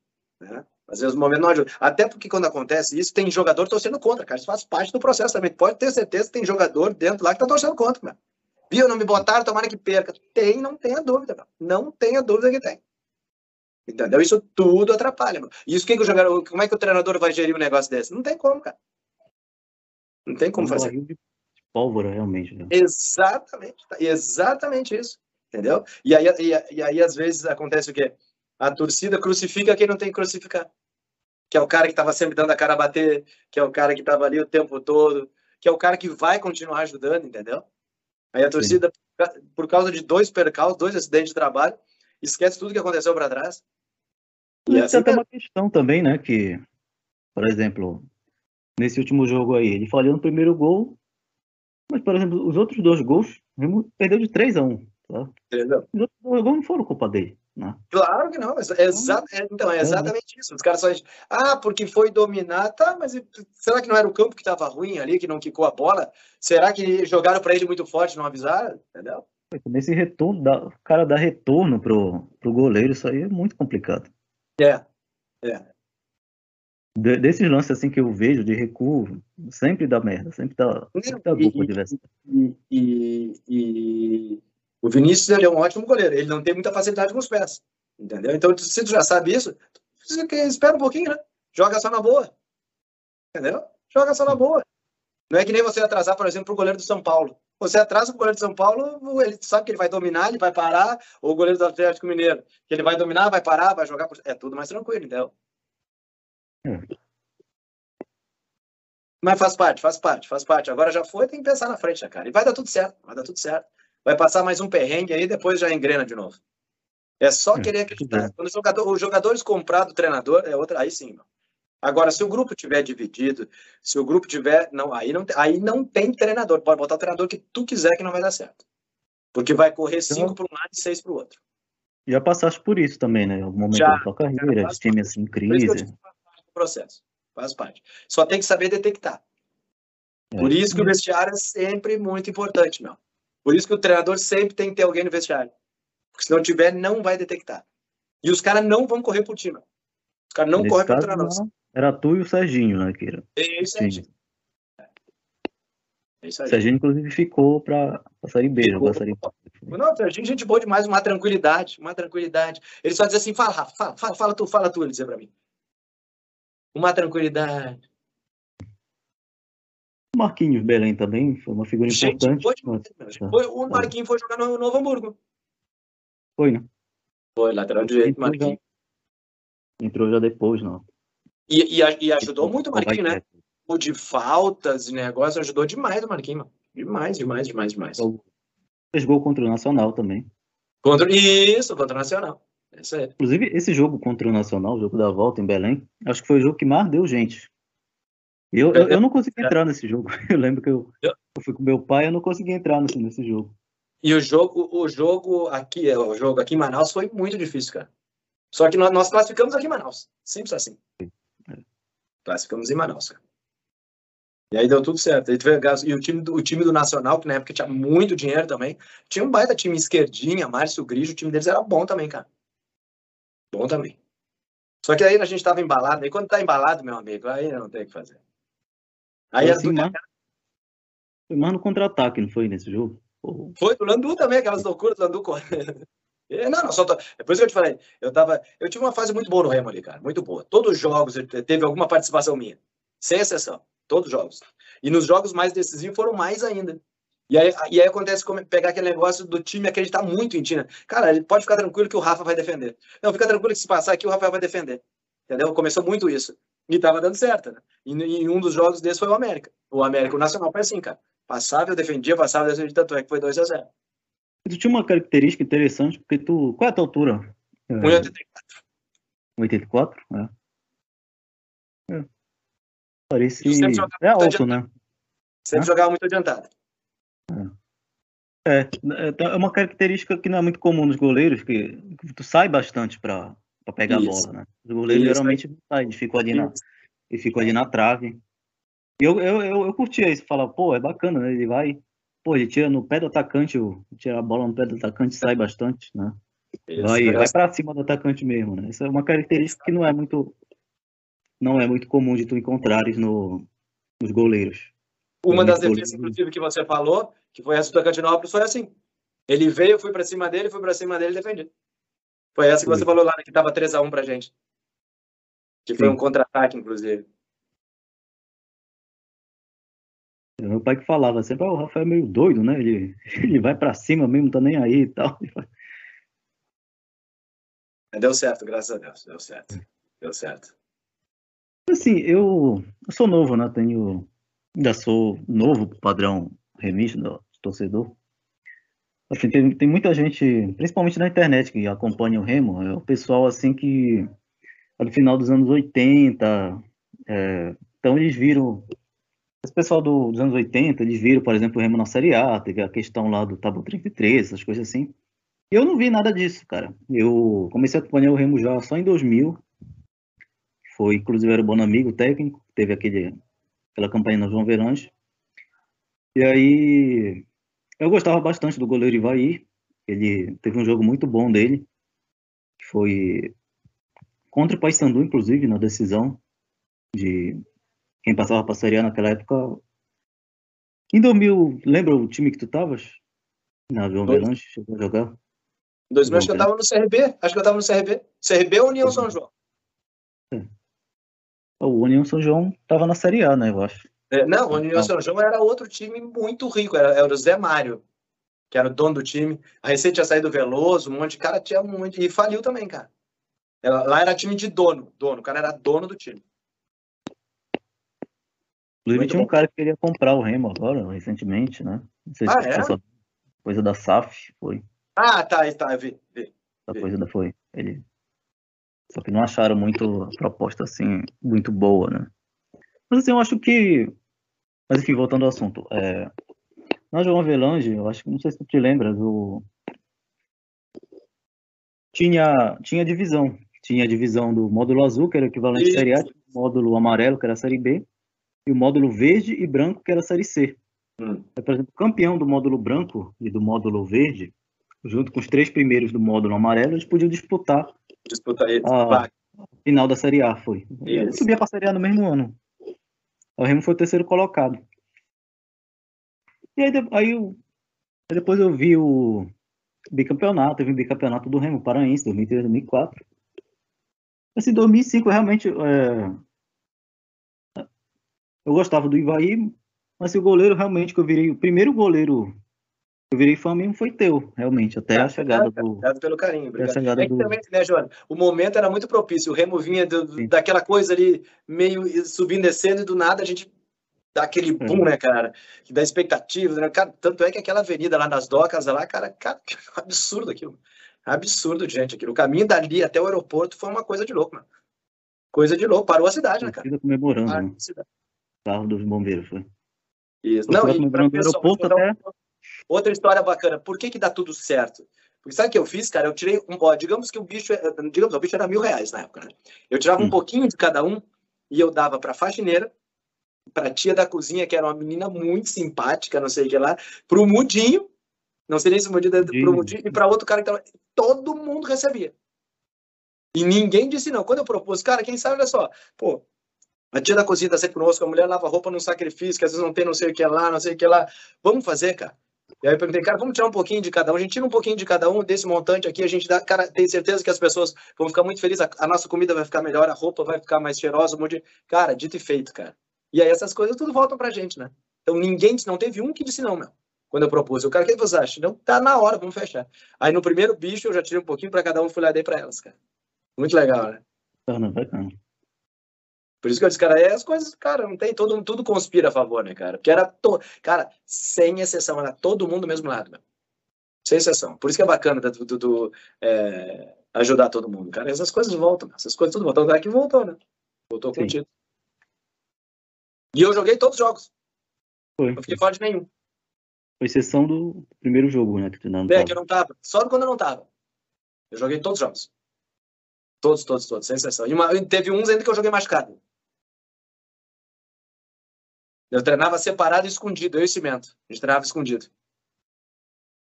Né? Às vezes o momento não ajuda. Até porque quando acontece isso, tem jogador torcendo contra, cara. Isso faz parte do processo também. Pode ter certeza que tem jogador dentro lá que tá torcendo contra, cara. Viu? Não me botaram, tomara que perca. Tem, não tenha dúvida, cara. Não tenha dúvida que tem. Entendeu? Isso tudo atrapalha, mano. Isso que, que o jogador, como é que o treinador vai gerir um negócio desse? Não tem como, cara. Não tem como fazer. De
pólvora, realmente. Né?
Exatamente. Tá, exatamente isso. Entendeu? E aí, e, e aí, às vezes, acontece o quê? A torcida crucifica quem não tem que crucificar. Que é o cara que estava sempre dando a cara a bater, que é o cara que estava ali o tempo todo, que é o cara que vai continuar ajudando, entendeu? Aí a torcida, Sim. por causa de dois percalços, dois acidentes de trabalho, esquece tudo que aconteceu para trás.
E assim, tem uma questão também, né? Que, por exemplo, nesse último jogo aí, ele falhou no primeiro gol, mas, por exemplo, os outros dois gols, perdeu de 3 a 1 tá? Os outros dois gols não foram culpa dele. Né?
Claro que não, é exa é, então é exatamente isso. Os caras só dizem, ah, porque foi dominar, tá, mas será que não era o campo que estava ruim ali, que não quicou a bola? Será que jogaram para ele muito forte, não avisaram? Entendeu?
Nesse retorno, o cara dá retorno pro, pro goleiro, isso aí é muito complicado.
É, é.
De, desses lances assim que eu vejo de recuo, sempre dá merda, sempre dá, sempre dá
e, e, e, e, o Vinícius ele é um ótimo goleiro, ele não tem muita facilidade com os pés, entendeu? Então, se tu já sabe isso, espera um pouquinho, né? Joga só na boa, entendeu? Joga só na boa. Não é que nem você atrasar, por exemplo, o goleiro do São Paulo. Você atrasa o goleiro de São Paulo, ele sabe que ele vai dominar, ele vai parar, ou o goleiro do Atlético Mineiro, que ele vai dominar, vai parar, vai jogar. Por... É tudo mais tranquilo, entendeu? Hum. Mas faz parte, faz parte, faz parte. Agora já foi, tem que pensar na frente, né, cara? E vai dar tudo certo, vai dar tudo certo vai passar mais um perrengue aí, depois já engrena de novo. É só é, querer acreditar. Quando jogador, os jogadores compraram o treinador, é outra, aí sim. Agora, se o grupo tiver dividido, se o grupo tiver, não, aí não, aí não tem treinador. Pode botar o treinador que tu quiser que não vai dar certo, porque vai correr então, cinco para um lado e seis para o outro.
Já passaste por isso também, né? Em algum momento já, da tua carreira, de time assim, crise. Por isso
do processo, faz parte. Só tem que saber detectar. É. Por isso que o vestiário é sempre muito importante, meu. Por isso que o treinador sempre tem que ter alguém no vestiário. Porque se não tiver, não vai detectar. E os caras não vão correr pro time. Os caras não Nesse correm pro treinador.
Era tu e o Serginho, né, Kira?
É isso aí.
É isso aí. O Serginho, inclusive, ficou para sair beijo. Ficou. Sair...
Não, o Serginho, gente boa demais, uma tranquilidade, uma tranquilidade. Ele só diz assim, fala, Rafa, fala, fala, fala tu, fala tu, ele dizia para mim. Uma tranquilidade.
O Marquinhos Belém também foi uma figura Gente, importante. Foi,
foi, o Marquinhos foi jogar no Novo Hamburgo.
Foi, né?
Foi, lateral direito, Marquinhos.
Entrou já depois, não.
E, e, e ajudou muito o Marquinhos, né? O de faltas e negócio ajudou demais o Marquinhos, mano. Demais, demais, demais, demais.
Fez gol contra o Nacional também.
Contra... Isso, contra o Nacional. Aí.
Inclusive, esse jogo contra o Nacional, o jogo da volta em Belém, acho que foi o jogo que mais deu gente. Eu, eu, eu, não consegui entrar nesse jogo. Eu lembro que eu, eu fui com meu pai, eu não consegui entrar nesse, nesse jogo.
E o jogo, o jogo aqui, é, o jogo aqui em Manaus foi muito difícil, cara. Só que nós, nós classificamos aqui em Manaus. Simples assim. Classificamos em Manaus, cara. E aí deu tudo certo. E o time, do, o time do Nacional, que na época tinha muito dinheiro também, tinha um baita time esquerdinha, Márcio Grigio, o time deles era bom também, cara. Bom também. Só que aí a gente tava embalado, e quando tá embalado, meu amigo, aí não tem o que fazer.
Aí assim, do... Foi mais no contra-ataque, não foi nesse jogo?
Foi do Landu também, aquelas loucuras do Landu. É, não, não, só tô... é por isso que eu te falei. Eu, tava... eu tive uma fase muito boa no Remo ali, cara. Muito boa. Todos os jogos teve alguma participação minha. Sem exceção. Todos os jogos. E nos jogos mais decisivos foram mais ainda. E aí, e aí acontece como pegar aquele negócio do time acreditar muito em ti, né? Cara, ele pode ficar tranquilo que o Rafa vai defender. Não, fica tranquilo que se passar aqui o Rafael vai defender. Entendeu? Começou muito isso. E tava dando certo, né? E, e um dos jogos desses foi o América. O América, o Nacional foi assim, cara. Passava, eu defendia, passava, eu defendia, tanto é que foi 2 a 0
Tu tinha uma característica interessante, porque tu. Qual é a tua altura?
1,84.
84? É. é. Parecia. É alto, né?
Sempre jogava muito adiantado.
É. é. É, uma característica que não é muito comum nos goleiros, que, que tu sai bastante para pegar Isso. a bola, né? Os goleiros Isso. geralmente não saem, ficam ali na, e ficam ali na trave. E eu, eu, eu, eu curtia isso, falava, pô, é bacana, né? Ele vai, pô, ele tira no pé do atacante, tira a bola no pé do atacante, sai bastante, né? Isso, vai, vai para cima do atacante mesmo, né? Isso é uma característica que não é muito não é muito comum de tu encontrares no, nos goleiros.
Uma das defesas, inclusive, que você falou, que foi essa do Cantinópolis, foi assim. Ele veio, fui para cima dele, fui para cima dele e defendi. Foi essa que você falou lá, que tava 3x1 pra gente. Que Sim. foi um contra-ataque, inclusive.
Meu pai que falava sempre, oh, o Rafael é meio doido, né? Ele, ele vai para cima mesmo, tá nem aí e tal.
Deu certo, graças a Deus, deu certo. Deu certo.
Assim, eu, eu sou novo, né? Tenho, ainda sou novo padrão remix do torcedor. Assim, tem, tem muita gente, principalmente na internet, que acompanha o Remo. É o pessoal assim que no final dos anos 80, é, então eles viram esse pessoal do, dos anos 80, eles viram, por exemplo, o Remo na Série A, teve a questão lá do Tabu 33, essas coisas assim. Eu não vi nada disso, cara. Eu comecei a acompanhar o Remo já só em 2000. Foi, inclusive, era o Bonamigo, técnico, teve aquele, aquela campanha no João Verange. E aí, eu gostava bastante do goleiro Ivaí. Ele teve um jogo muito bom dele. Foi contra o Paysandu, inclusive, na decisão de quem passava para a Série A naquela época. Em 2000, lembra o time que tu estavas? Na João Velange, chegou a jogar?
Em 2000, acho que eu estava no CRB. Acho que eu estava no CRB. CRB ou União São João?
É. O União São João estava na Série A, né, eu acho.
É, não, o União São João era outro time muito rico. Era, era o Zé Mário, que era o dono do time. A Receita tinha saído do Veloso, um monte de cara tinha um monte. E faliu também, cara. Lá era time de dono. Dono. O cara era dono do time.
Inclusive tinha um cara que queria comprar o Remo agora, recentemente, né? Não sei
ah, se é? essa
coisa da SAF foi.
Ah, tá, tá, vi. vi,
Essa coisa da foi. Ele. Só que não acharam muito a proposta assim, muito boa, né? Mas assim, eu acho que. Mas enfim, voltando ao assunto. É... Na João Avelange, eu acho que não sei se tu te lembras, o... tinha, tinha divisão. Tinha a divisão do módulo azul, que era o equivalente à Série A, o módulo amarelo, que era a Série B, e o módulo verde e branco, que era a Série C. Hum. Por exemplo, o campeão do módulo branco e do módulo verde, junto com os três primeiros do módulo amarelo, eles podiam disputar,
disputar
a final da Série A. Foi. Ele subia para a Série A no mesmo ano. O Remo foi o terceiro colocado. E aí, aí, eu, depois eu vi o bicampeonato, teve o bicampeonato do Remo Paraense, 2003, 2004. Assim, 2005 realmente é, eu gostava do Ivaí, mas o goleiro realmente que eu virei, o primeiro goleiro eu virei fã mesmo foi teu, realmente, até a chegada do.
Obrigado pelo carinho, obrigado. É do... também, né, Joana? O momento era muito propício, o Remo vinha do, daquela coisa ali, meio subindo, descendo, e do nada a gente dá aquele boom, é. né, cara? Que dá expectativa, né? Cara, tanto é que aquela avenida lá nas docas, lá, cara, cara absurdo aquilo. Absurdo, gente, aquilo. O caminho dali até o aeroporto foi uma coisa de louco, mano. Coisa de louco. Parou a cidade, né, cara?
comemorando. Parou né? cidade carro dos bombeiros, foi.
Isso. Não, e para
aeroporto até
outra história bacana. Por que que dá tudo certo? Porque sabe o que eu fiz, cara? Eu tirei um, ó, digamos que o bicho, é, digamos, o bicho era mil reais na época, né? Eu tirava hum. um pouquinho de cada um e eu dava para faxineira, para tia da cozinha, que era uma menina muito simpática, não sei o que lá, pro mudinho, não sei nem se o mudinho, pro mudinho, e para outro cara que tava, todo mundo recebia. E ninguém disse não. Quando eu propus, cara, quem sabe, olha só, pô, a tia da cozinha tá sempre conosco, a mulher lava roupa num sacrifício, que às vezes não tem não sei o que lá, não sei o que lá. Vamos fazer, cara. E aí eu perguntei, cara, vamos tirar um pouquinho de cada um. A gente tira um pouquinho de cada um desse montante aqui, a gente dá, cara, tem certeza que as pessoas vão ficar muito felizes, a, a nossa comida vai ficar melhor, a roupa vai ficar mais cheirosa, um monte de... Cara, dito e feito, cara. E aí essas coisas tudo voltam pra gente, né? Então ninguém, não teve um que disse não, meu. Quando eu propus, o cara, o que você acha? Não, tá na hora, vamos fechar. Aí no primeiro bicho eu já tirei um pouquinho para cada um, fui lá e dei pra elas, cara. Muito legal, né?
Bacana, bacana.
Por isso que eu disse, cara, é as coisas, cara, não tem, todo, tudo conspira a favor, né, cara? Porque era, to... cara, sem exceção, era todo mundo do mesmo lado, meu. Sem exceção. Por isso que é bacana do, do, do é, ajudar todo mundo, cara. Essas coisas voltam, essas coisas tudo voltam. O que voltou, né? Voltou Sim. contigo. E eu joguei todos os jogos. Foi. Não fiquei fora de nenhum.
Com exceção do primeiro jogo, né? Que tu não
é, tava. que eu não tava. Só quando eu não tava. Eu joguei todos os jogos. Todos, todos, todos, sem exceção. E uma, teve uns ainda que eu joguei machucado. Eu treinava separado e escondido, eu e Cimento. A gente treinava escondido.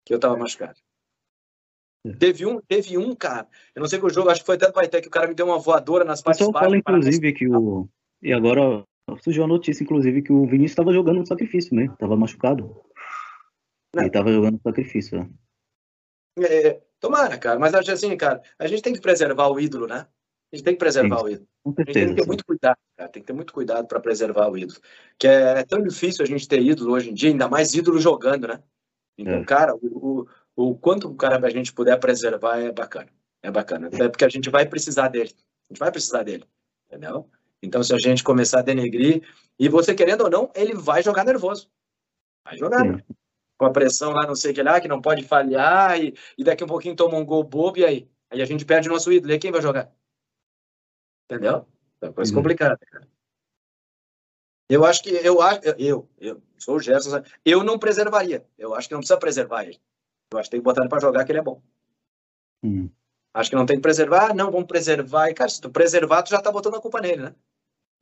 Que eu tava machucado. É. Teve um, teve um, cara. Eu não sei que o jogo, acho que foi até do Paité, que o cara me deu uma voadora nas partes
baixas. fala, inclusive, que o. E agora surgiu a notícia, inclusive, que o Vinícius estava jogando no sacrifício, né? Tava machucado. Não. Ele tava jogando no sacrifício, né?
É, tomara, cara. Mas acho assim, cara, a gente tem que preservar o ídolo, né? A gente tem que preservar sim, o ídolo. a gente tem que ter muito cuidado, cara. Tem que ter muito cuidado para preservar o ídolo. Que é, é, tão difícil a gente ter ídolo hoje em dia, ainda mais ídolo jogando, né? Então, é. cara, o, o, o quanto o cara a gente puder preservar é bacana. É bacana. Até porque a gente vai precisar dele. A gente vai precisar dele. Entendeu? Então, se a gente começar a denegrir, e você querendo ou não, ele vai jogar nervoso. Vai jogar. Né? Com a pressão lá, não sei o que lá, que não pode falhar, e, e daqui a um pouquinho toma um gol bobo, e aí? Aí a gente perde o nosso ídolo. E aí quem vai jogar? Entendeu? É uma coisa uhum. complicada, cara. Eu acho que eu acho eu, eu sou o Gerson, eu não preservaria. Eu acho que não precisa preservar ele. Eu acho que tem que botar ele para jogar que ele é bom.
Uhum.
Acho que não tem que preservar, não, vamos preservar. E, cara, se tu preservar, tu já tá botando a culpa nele, né?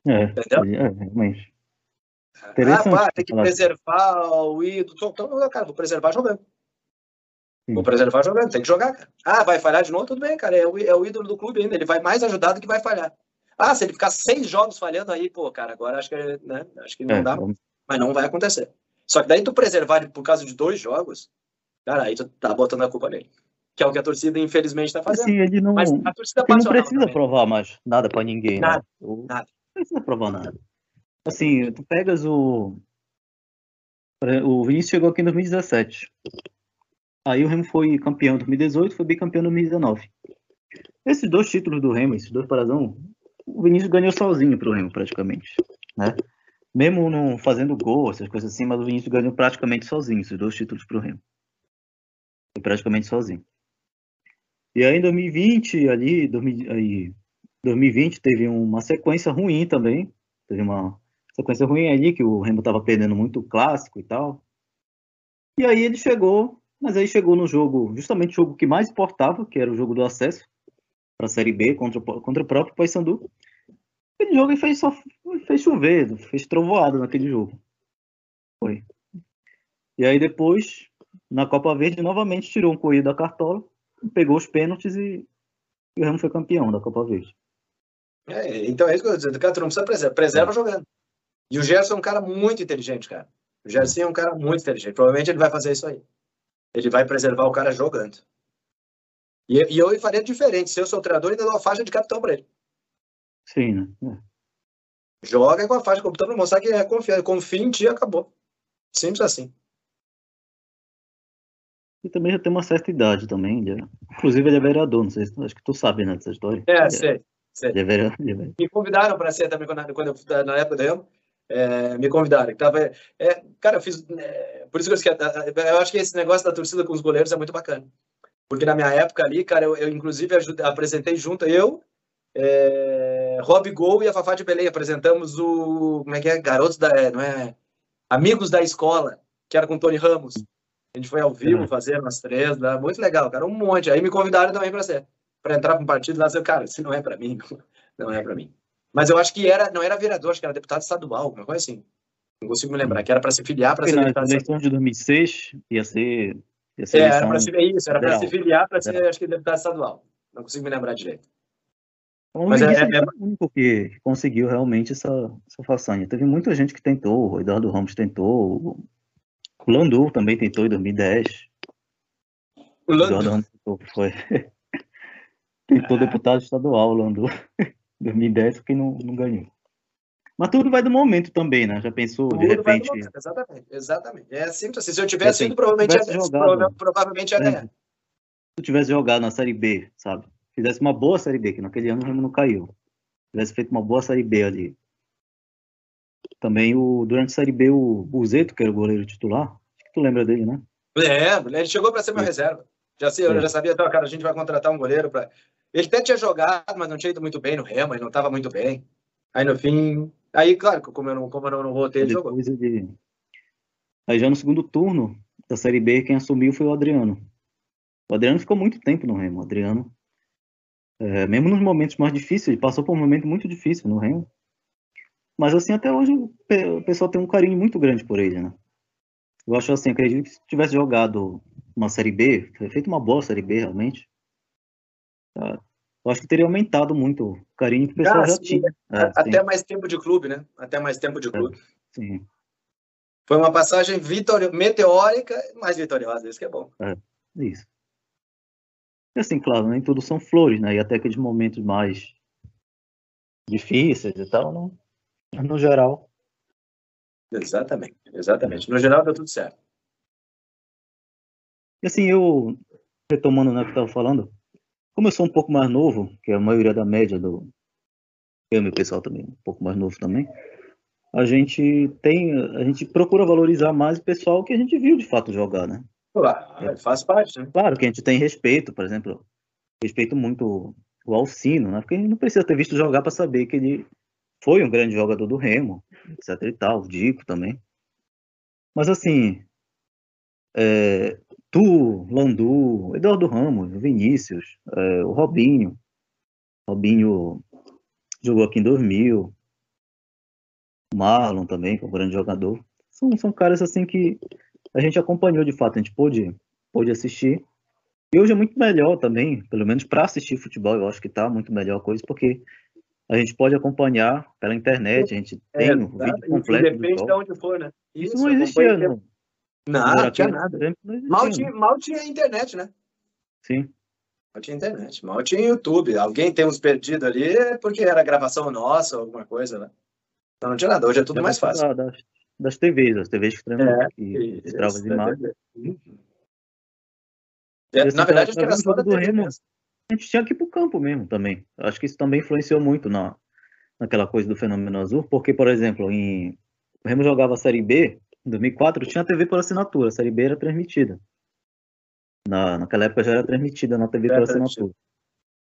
É, Entendeu? É, realmente.
Ah, pá, tem que preservar o ídolo. Então, cara, vou preservar jogando. Sim. Vou preservar jogando, tem que jogar, cara. Ah, vai falhar de novo? Tudo bem, cara. É o, é o ídolo do clube ainda. Ele vai mais ajudar do que vai falhar. Ah, se ele ficar seis jogos falhando aí, pô, cara, agora acho que, né, acho que não é, dá. Vamos... Mas não vai acontecer. Só que daí tu preservar por causa de dois jogos, cara, aí tu tá botando a culpa nele. Que é o que a torcida, infelizmente, tá fazendo.
Sim, ele não, Mas a torcida ele não precisa também. provar mais nada pra ninguém,
né? nada,
né?
Nada.
Não precisa provar nada. Assim, tu pegas o. O Vinícius chegou aqui em 2017. Aí o Remo foi campeão em 2018, foi bicampeão em 2019. Esses dois títulos do Remo, esses dois parazão, o Vinícius ganhou sozinho pro Remo, praticamente. Né? Mesmo não fazendo gol, essas coisas assim, mas o Vinícius ganhou praticamente sozinho, esses dois títulos pro Remo. Foi praticamente sozinho. E aí em 2020, ali, 2000, aí, 2020 teve uma sequência ruim também. Teve uma sequência ruim ali, que o Remo tava perdendo muito clássico e tal. E aí ele chegou mas aí chegou no jogo, justamente o jogo que mais importava, que era o jogo do acesso para a Série B contra, contra o próprio Paysandu. Aquele jogo fez só fez chover, fez trovoada naquele jogo. Foi. E aí depois, na Copa Verde, novamente tirou um coelho da cartola, pegou os pênaltis e, e o Remo foi campeão da Copa Verde.
É, então é isso que eu estou dizendo, cara, tu não precisa preservar, preserva jogando. E o Gerson é um cara muito inteligente, cara. O Gerson é um cara muito inteligente. Provavelmente ele vai fazer isso aí. Ele vai preservar o cara jogando. E, e eu faria diferente. Se eu sou treinador, ainda dou uma faixa de capitão para ele.
Sim, né?
É. Joga com a faixa de capitão para mostrar que é confiante. Confia em ti acabou. Simples assim.
E também já tem uma certa idade também. Já. Inclusive ele é vereador, não sei se acho que tu sabe, né, dessa história.
É, sei. sei.
Ele é vereador, ele é vereador.
Me convidaram para ser também quando, quando eu, na época do Remo é, me convidaram. Tava, é, cara, eu fiz. É, por isso que eu, eu acho que esse negócio da torcida com os goleiros é muito bacana. Porque na minha época ali, cara, eu, eu inclusive apresentei junto, eu, é, Rob Gol e a Fafá de Belém. Apresentamos o. Como é que é? Garotos da. É, não é? Amigos da escola, que era com o Tony Ramos. A gente foi ao vivo uhum. fazer umas três, né? muito legal, cara, um monte. Aí me convidaram também para ser, para entrar para um partido lá, eu, cara, isso não é para mim, não é para mim. Mas eu acho que era, não era vereador, acho que era deputado estadual, alguma coisa assim. Não consigo me lembrar, que era para se filiar para ser deputado
eleição de 2006 ia ser.
Ia ser é, era para se, isso, era para se filiar para ser, é. acho que, deputado estadual. Não consigo me lembrar direito.
O Mas é, é, é, o único que conseguiu realmente essa, essa façanha. Teve muita gente que tentou, o Eduardo Ramos tentou, o Landu também tentou em 2010. O Landu? Eduardo Ramos tentou, foi. tentou ah. deputado estadual, o Landu. 2010, porque não, não ganhou. Mas tudo vai do momento também, né? Já pensou, tudo de repente.
Exatamente, exatamente. É simples assim. Se eu tivesse ido, provavelmente, tivesse ia, jogado, provavelmente ia ganhar. Se
eu tivesse jogado na Série B, sabe? Fizesse uma boa Série B, que naquele ano o Remo não caiu. Tivesse feito uma boa Série B ali. Também, o, durante a Série B, o Buzeto, que era o goleiro titular, acho que tu lembra dele, né?
Lembro, ele chegou para ser meu é. reserva. Já sei, eu é. já sabia, então, cara, a gente vai contratar um goleiro para. Ele até tinha jogado, mas não tinha ido muito bem no Remo, ele não estava muito bem. Aí no fim, aí claro, como eu não, como eu não, voltei, ele jogou. De...
Aí já no segundo turno da Série B, quem assumiu foi o Adriano. O Adriano ficou muito tempo no Remo. O Adriano, é, mesmo nos momentos mais difíceis, passou por um momento muito difícil no Remo. Mas assim, até hoje o pessoal tem um carinho muito grande por ele, né? Eu acho assim, acredito que se tivesse jogado uma Série B, feito uma boa Série B realmente, tá? eu acho que teria aumentado muito o carinho que o pessoal ah, já sim, tinha.
É, até sim. mais tempo de clube, né? Até mais tempo de é, clube.
Sim.
Foi uma passagem vitori... meteórica, mais vitoriosa, isso que é bom.
É, isso. E assim, claro, nem tudo são flores, né? E até aqueles momentos mais difíceis e tal, não, no geral.
Exatamente, exatamente. No geral deu tudo certo.
E assim, eu, retomando né, o que eu estava falando, como eu sou um pouco mais novo, que é a maioria da média do. Eu e meu pessoal também, um pouco mais novo também, a gente tem. A gente procura valorizar mais o pessoal que a gente viu de fato jogar, né?
Claro, é, faz parte, né?
Claro que a gente tem respeito, por exemplo, respeito muito o Alcino, né? Porque a gente não precisa ter visto jogar para saber que ele foi um grande jogador do Remo, etc e tal, o Dico também. Mas assim, é, tu, Landu, Eduardo Ramos, Vinícius, é, o Robinho, Robinho jogou aqui em 2000, o Marlon também, que é um grande jogador. São, são caras assim que a gente acompanhou de fato, a gente pôde, pôde assistir. E hoje é muito melhor também, pelo menos para assistir futebol, eu acho que está muito melhor a coisa, porque a gente pode acompanhar pela internet, a gente é, tem um vídeo completo.
Depende de onde for, né?
Isso, Isso não existia,
não. Não, não tinha nada. Não mal, tinha, mal tinha internet, né?
Sim.
Mal tinha internet, mal tinha YouTube. Alguém tem uns perdidos ali porque era gravação nossa, alguma coisa, né? Então não tinha nada, hoje é tudo mais fácil.
Das, das TVs, as TVs que transmitem, é, que travam as imagens.
É, na verdade, acho que era só da TV
Remo, A gente tinha que ir pro campo mesmo também. Acho que isso também influenciou muito na, naquela coisa do fenômeno azul, porque, por exemplo, em, o Remo jogava a Série B, em 2004 tinha TV por assinatura, a Série B era transmitida. Na, naquela época já era transmitida na TV por assinatura.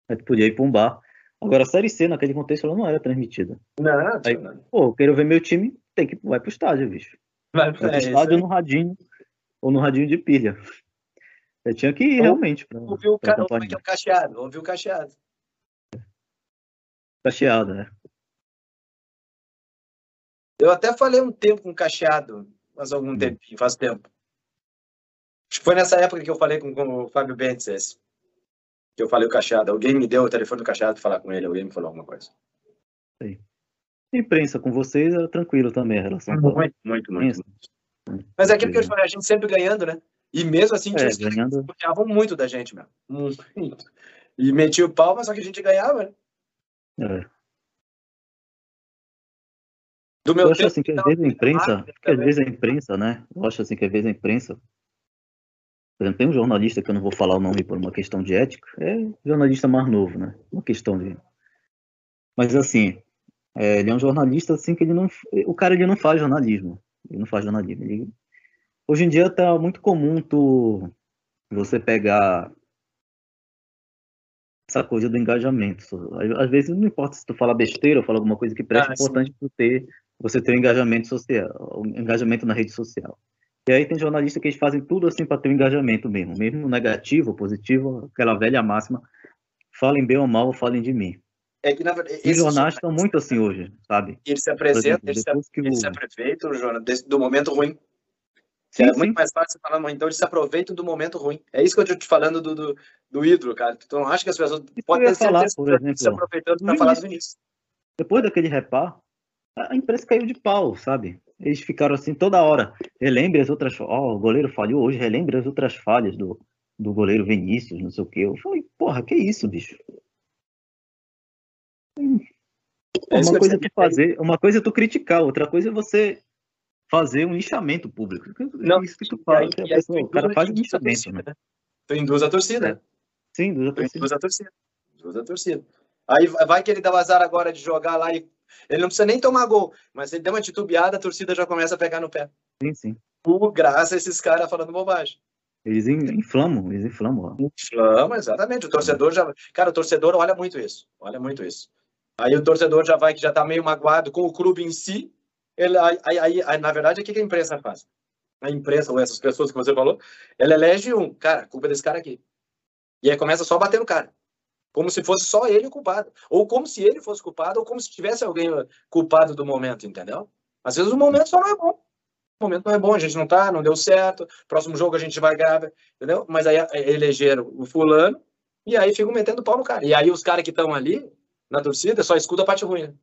Aí tu podia ir para um bar. Agora a Série C, naquele contexto, ela não era transmitida.
Não,
Aí, não. Pô, eu quero ver meu time, tem que vai pro estádio, bicho. Vai, vai pro é, estádio no radinho, ou no radinho de pilha. Eu tinha que ir realmente.
Pra, ouviu o, ca... Como é é o cacheado? Ouviu o cacheado.
Cacheado, né?
Eu até falei um tempo com o cacheado faz algum hum. tempo, faz tempo. Acho que foi nessa época que eu falei com, com o Fábio Bentes, esse, que eu falei o Cacheado. Alguém me deu o telefone do Cacheado para falar com ele, alguém me falou alguma coisa.
Sim. Imprensa com vocês era tranquilo também a relação.
Muito, muito, muito, muito. Hum. Mas é aquilo que eu falei, a gente sempre ganhando, né? E mesmo assim, é, ganhando... muito da gente mesmo. Muito. E metia o pau, mas só que a gente ganhava, né?
É. Do meu eu acho assim que às vezes a imprensa, que às vezes a imprensa, né? Eu acho assim que às vezes a imprensa, por exemplo, tem um jornalista que eu não vou falar o nome por uma questão de ética, é jornalista mais novo, né? Uma questão de. Mas assim, é, ele é um jornalista assim que ele não, o cara ele não faz jornalismo, ele não faz jornalismo. Ele... Hoje em dia tá muito comum tu você pegar essa coisa do engajamento. Às vezes não importa se tu fala besteira ou fala alguma coisa que preste, ah, é importante tu ter você ter um engajamento social, um engajamento na rede social. E aí tem jornalista que eles fazem tudo assim para ter um engajamento mesmo, mesmo negativo, positivo, aquela velha máxima, falem bem ou mal, falem de mim.
É que, na verdade,
os jornais estão muito assim hoje, sabe?
Ele se apresenta, ele, se, ele o... se aproveita do momento ruim. Sim, é sim. muito mais fácil falar, então eles se aproveitam do momento ruim. É isso que eu estou te falando do, do, do hidro, cara. Tu não acha que as pessoas podem ter
falar, por exemplo,
se aproveitando para falar do início.
Depois daquele repar, a imprensa caiu de pau, sabe? Eles ficaram assim toda hora. Relembre as outras. Ó, oh, o goleiro falhou hoje, relembre as outras falhas do, do goleiro Vinícius, não sei o quê. Eu falei, porra, que isso, bicho? É uma coisa é tu fazer, uma coisa é tu criticar, outra coisa é você fazer um lixamento público.
Não, isso que tu fala. Aí, pessoa, o cara faz um lixamento, né? Tu induz a torcida. É.
Sim, induz a torcida.
Induz a torcida. Induz a torcida. Aí vai que ele dá azar agora de jogar lá e ele não precisa nem tomar gol, mas ele deu uma titubeada, a torcida já começa a pegar no pé.
Sim, sim.
Por graça esses caras falando bobagem.
Eles inflamam, eles inflamam.
Inflamam, exatamente. O torcedor já. Cara, o torcedor olha muito isso. Olha muito isso. Aí o torcedor já vai, que já está meio magoado com o clube em si. Ele, aí, aí, aí, na verdade, o que a imprensa faz? A imprensa, ou essas pessoas que você falou, ela elege um. Cara, culpa desse cara aqui. E aí começa só a bater no cara. Como se fosse só ele o culpado. Ou como se ele fosse culpado, ou como se tivesse alguém culpado do momento, entendeu? Às vezes o momento só não é bom. O momento não é bom, a gente não tá, não deu certo. Próximo jogo a gente vai grave, entendeu? Mas aí elegeram o fulano e aí ficam metendo pau no cara. E aí os caras que estão ali, na torcida só escuta a parte ruim, né?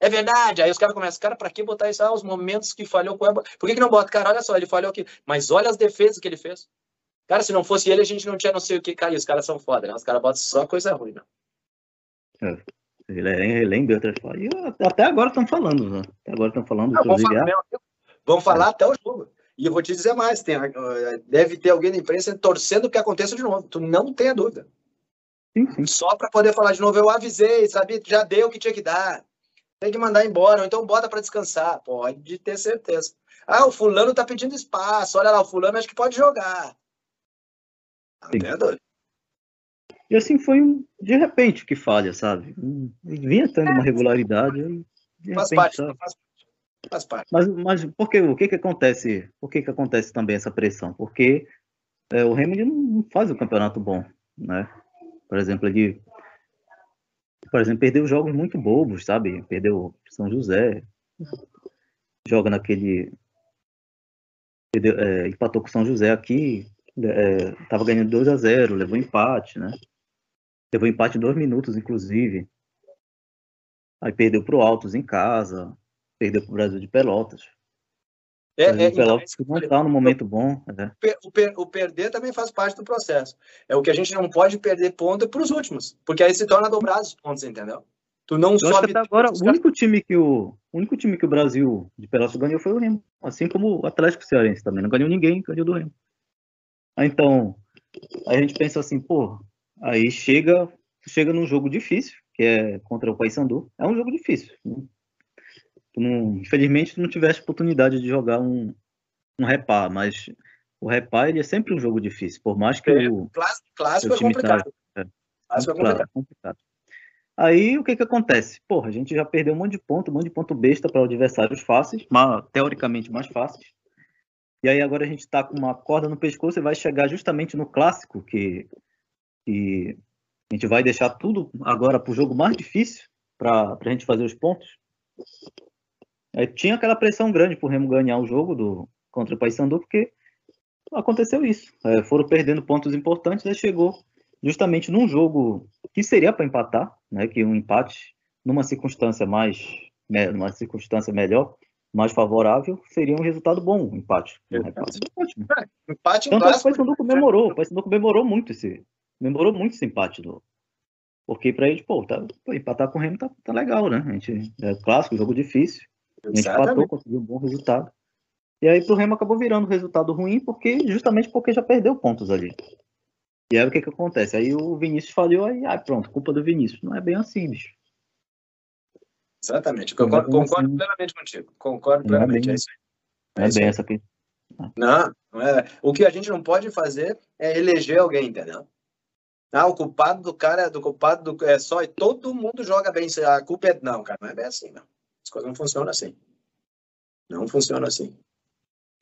É verdade. Aí os caras começam, cara, pra que botar isso? Ah, os momentos que falhou com o. Por que, que não bota? Cara, olha só, ele falhou aqui. Mas olha as defesas que ele fez. Cara, se não fosse ele, a gente não tinha não sei o que cair. Os caras são foda, né? Os caras botam só coisa ruim, né?
Ele lembra outras coisas. Até agora estão falando, né? Até agora estão falando. Não, vamos
falar, vamos falar é. até o jogo. E eu vou te dizer mais: tem, deve ter alguém na imprensa torcendo que aconteça de novo. Tu não tenha dúvida. Só para poder falar de novo, eu avisei, sabia? Já deu o que tinha que dar. Tem que mandar embora, ou então bota para descansar. Pode ter certeza. Ah, o fulano tá pedindo espaço. Olha lá, o fulano acho que pode jogar.
Entendeu? E assim foi de repente que falha, sabe? Vinha tendo uma regularidade. De
faz, repente, parte, faz, faz parte.
Mas, mas por que, o que que acontece? Por que que acontece também essa pressão? Porque é, o Hamilton não faz o campeonato bom, né? Por exemplo, ele, por exemplo, perdeu jogos muito bobos, sabe? Perdeu São José, joga naquele. Perdeu, é, empatou com São José aqui, estava é, ganhando 2 a 0 levou empate, né? Levou empate em dois minutos, inclusive. Aí perdeu para o Altos em casa, perdeu para o Brasil de Pelotas. É, é, então, Pelotas então, não está no momento bom.
Né? O, per, o, perder também faz parte do processo. É o que a gente não pode perder ponto para os últimos, porque aí se torna dobrar os pontos, entendeu? Tu não Eu sobe.
Até agora, o único time que o, o único time que o Brasil de Pelotas ganhou foi o Remo, assim como o Atlético Cearense também. Não ganhou ninguém, ganhou do Remo. Então, aí a gente pensa assim, pô, aí chega, chega num jogo difícil, que é contra o Paysandu. É um jogo difícil. Né? tu não, infelizmente tu não tiveste oportunidade de jogar um, um repar, mas o repar ele é sempre um jogo difícil, por mais que é, o
clássico, clássico é complicado. Tá, é,
clássico é complicado. complicado. Aí o que que acontece? Porra, a gente já perdeu um monte de ponto, um monte de ponto besta para adversários fáceis, mas, teoricamente mais fáceis. E aí agora a gente está com uma corda no pescoço e vai chegar justamente no clássico que, que a gente vai deixar tudo agora para o jogo mais difícil para a gente fazer os pontos. Aí tinha aquela pressão grande por Remo ganhar o jogo do, contra o Paysandu, porque aconteceu isso. É, foram perdendo pontos importantes, aí chegou justamente num jogo que seria para empatar, né, que um empate numa circunstância mais, né, numa circunstância melhor, mais favorável, seria um resultado bom, um empate. Um empate,
ótimo. É, empate
Tanto o Paysandu comemorou, o Paysandu comemorou muito esse, comemorou muito esse empate do, porque para eles, pô, tá, pô, empatar com o Remo tá, tá legal, né? A gente, é clássico, jogo difícil. A gente empatou, conseguiu um bom resultado. E aí pro Remo acabou virando um resultado ruim, porque justamente porque já perdeu pontos ali. E aí o que que acontece? Aí o Vinícius falhou, aí ah, pronto, culpa do Vinícius. Não é bem assim, bicho.
Exatamente. Concordo, é concordo assim. plenamente contigo. Concordo não plenamente. É, bem, é isso aí.
É, é bem essa aqui.
Não, não é. O que a gente não pode fazer é eleger alguém, entendeu? Ah, o culpado do cara, do culpado do, é só e todo mundo joga bem. A culpa é não, cara, não é bem assim, não. As coisas não funcionam assim. Não funcionam assim.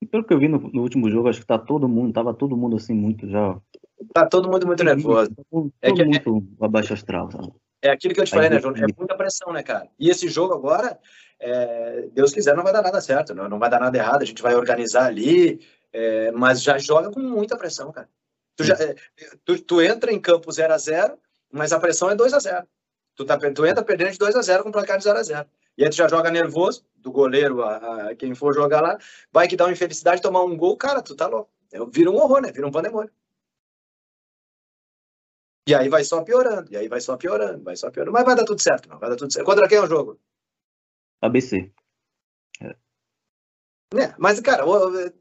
E pelo que eu vi no, no, último jogo, acho que tá todo mundo, tava todo mundo assim, muito já.
Tá todo mundo muito nervoso.
Tá todo, é que, é muito é, abaixo astral, sabe?
É aquilo que eu te falei, né, João? É muita pressão, né, cara? E esse jogo agora, é, Deus quiser, não vai dar nada certo, não, não vai dar nada errado, a gente vai organizar ali, é, mas já joga com muita pressão, cara. Tu, já, é, tu, tu entra em campo 0 a 0 mas a pressão é 2 a 0 Tu, tá, tu entra perdendo de 2 a 0 com placar de 0 a 0 E aí tu já joga nervoso, do goleiro a, a, quem for jogar lá, vai que dá uma infelicidade, tomar um gol, cara, tu tá louco. É, vira um horror, né? Vira um pandemônio. E aí vai só piorando, e aí vai só piorando, vai só piorando. Mas vai dar tudo certo, não. Vai dar tudo certo. Contra quem é o jogo?
ABC.
É. é mas, cara,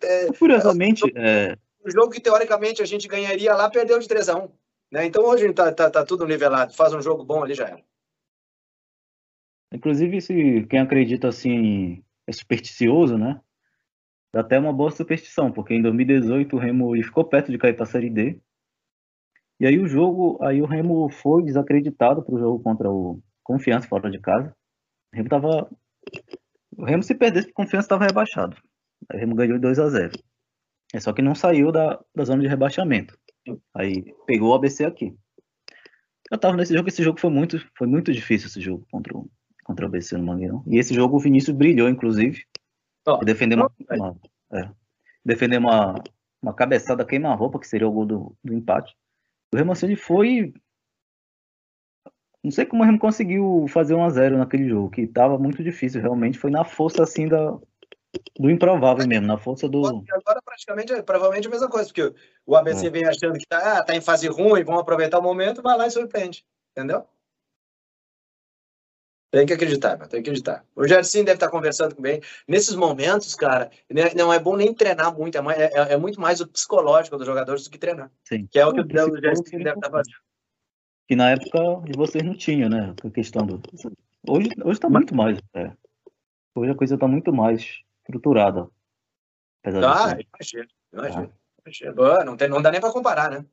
é, curiosamente. É...
O jogo que teoricamente a gente ganharia lá perdeu de 3 a 1 né? Então hoje tá, tá, tá tudo nivelado. Faz um jogo bom ali já era.
Inclusive, se quem acredita assim é supersticioso, né? Dá até uma boa superstição, porque em 2018 o Remo ficou perto de cair para a Série D. E aí o jogo, aí o Remo foi desacreditado para o jogo contra o Confiança fora de casa. O Remo tava o Remo se perdesse, Confiança estava rebaixado. Aí o Remo ganhou 2 a 0. É só que não saiu da, da zona de rebaixamento. Aí pegou o ABC aqui. Eu tava nesse jogo, esse jogo foi muito, foi muito difícil esse jogo contra o, contra o ABC no Mangueirão. E esse jogo o Vinícius brilhou, inclusive. Oh, defender uma, uma, é, defender uma, uma cabeçada queima-roupa, que seria o gol do, do empate. O Remo Ceni foi. Não sei como o Remo conseguiu fazer 1 a 0 naquele jogo, que tava muito difícil, realmente. Foi na força assim da, do improvável mesmo, na força do.
Agora, praticamente, é provavelmente a mesma coisa, porque o ABC é. vem achando que tá, ah, tá em fase ruim, vão aproveitar o momento, vai lá e surpreende. Entendeu? Tem que acreditar, tem que acreditar. O Gerson deve estar conversando com bem. Nesses momentos, cara, né, não é bom nem treinar muito, é, é, é, muito mais o psicológico dos jogadores do que treinar.
Sim.
Que é o que o, o Gerson deve estar fazendo.
Que na época de vocês não tinha, né? A questão do. Hoje, hoje tá muito mais. É. Hoje a coisa tá muito mais estruturada.
Apesar ah, imagina, imagina. Ah. Não, tem, não dá nem para comparar, né?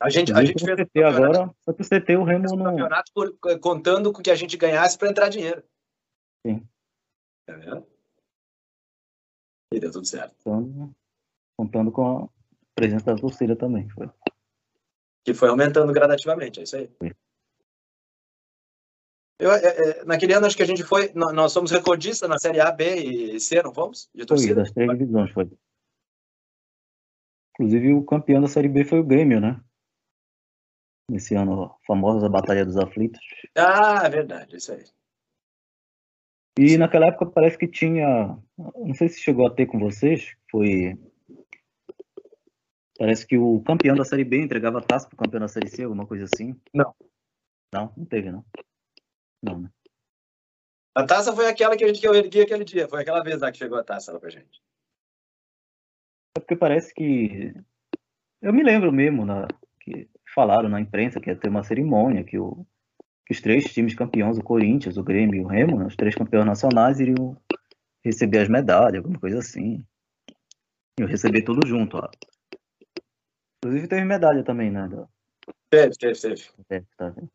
A gente, a gente
fez CT agora, só que o CT o Remo
não. campeonato por, contando com que a gente ganhasse para entrar dinheiro.
Sim.
Tá vendo? E deu tudo certo.
Contando, contando com a presença da torcida também. Foi.
Que foi aumentando gradativamente, é isso aí. Foi. Eu, é, é, naquele ano, acho que a gente foi. Nós somos recordistas na Série A, B e C, não fomos?
De foi, das três divisões, foi. Inclusive, o campeão da Série B foi o Grêmio, né? Nesse ano, a famosa Batalha dos Aflitos.
Ah, é verdade, isso aí.
E naquela época parece que tinha. Não sei se chegou a ter com vocês, foi. Parece que o campeão da Série B entregava taça pro campeão da Série C, alguma coisa assim.
Não.
Não, não teve, não. Não, né?
A taça foi aquela que, a gente, que eu ergui aquele dia. Foi aquela vez lá que chegou a taça lá pra gente.
É porque parece que. Eu me lembro mesmo na... falaram na imprensa que ia ter uma cerimônia, que, o... que os três times campeões, o Corinthians, o Grêmio e o Remo, né? os três campeões nacionais, iriam receber as medalhas, alguma coisa assim. Iam receber tudo junto. Ó. Inclusive teve medalha também, né?
Teve, teve, teve. É,
tá vendo?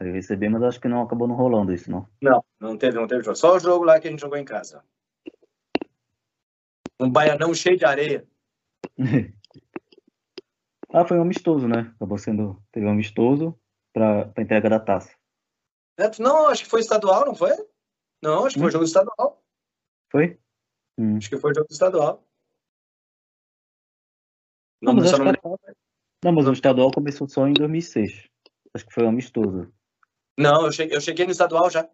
Eu recebi, mas acho que não acabou não rolando isso, não.
Não, não teve, não teve jogo. Só o jogo lá que a gente jogou em casa. Um baianão cheio de areia.
ah, foi um amistoso, né? Acabou sendo. Teve um amistoso para entrega da taça.
É, não, acho que foi estadual, não foi? Não, acho que hum. foi jogo estadual.
Foi?
Hum. Acho que foi jogo estadual.
Não, não, mas, não... Que... não, mas o estadual começou só em 2006. Acho que foi um amistoso.
Não, eu cheguei, eu cheguei no estadual já.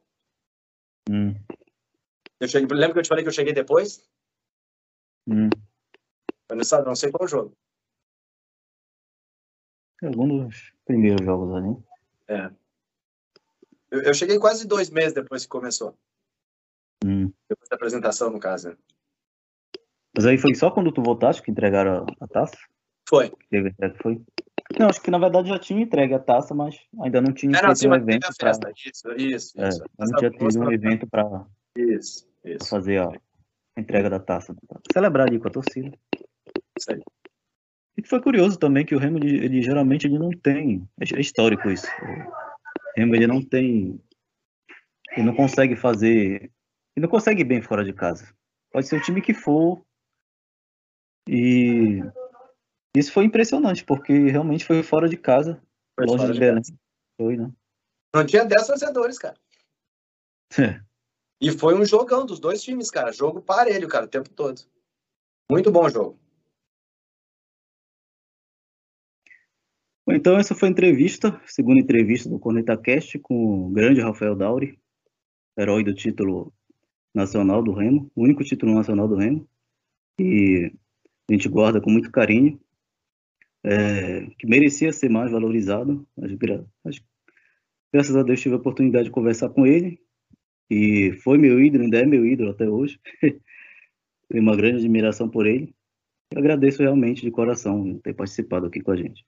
Hum.
Eu cheguei, lembra que eu te falei que eu cheguei depois?
Hum.
Foi no estadual, não sei qual jogo.
Algum dos primeiros jogos ali.
É. Eu, eu, cheguei quase dois meses depois que começou.
Hum.
Depois da apresentação, no caso. Né?
Mas aí foi só quando tu voltaste que entregaram a, a taça?
Foi.
Teve, foi? Não, acho que na verdade já tinha entregue a taça, mas ainda não tinha
é, sim, um evento para. Isso, isso,
é,
isso.
Não tinha tido um evento para fazer a entrega da taça. Celebrar ali com a torcida.
Isso aí.
E foi curioso também que o Remo, ele, ele geralmente ele não tem. É histórico isso. O Remo ele não tem. Ele não consegue fazer ele não consegue ir bem fora de casa. Pode ser o time que for. E isso foi impressionante, porque realmente foi fora de casa, foi longe de Belém. Foi, né?
Não tinha 10 torcedores, cara.
É.
E foi um jogão dos dois times, cara. Jogo parelho, cara, o tempo todo. Muito bom jogo.
Então, essa foi a entrevista, segunda entrevista do Corneta Cast com o grande Rafael Dauri, herói do título nacional do Remo, o único título nacional do Remo, e a gente guarda com muito carinho, é, que merecia ser mais valorizado. graças a Deus tive a oportunidade de conversar com ele, e foi meu ídolo, ainda é meu ídolo até hoje. Tenho uma grande admiração por ele. Eu agradeço realmente de coração ter participado aqui com a gente.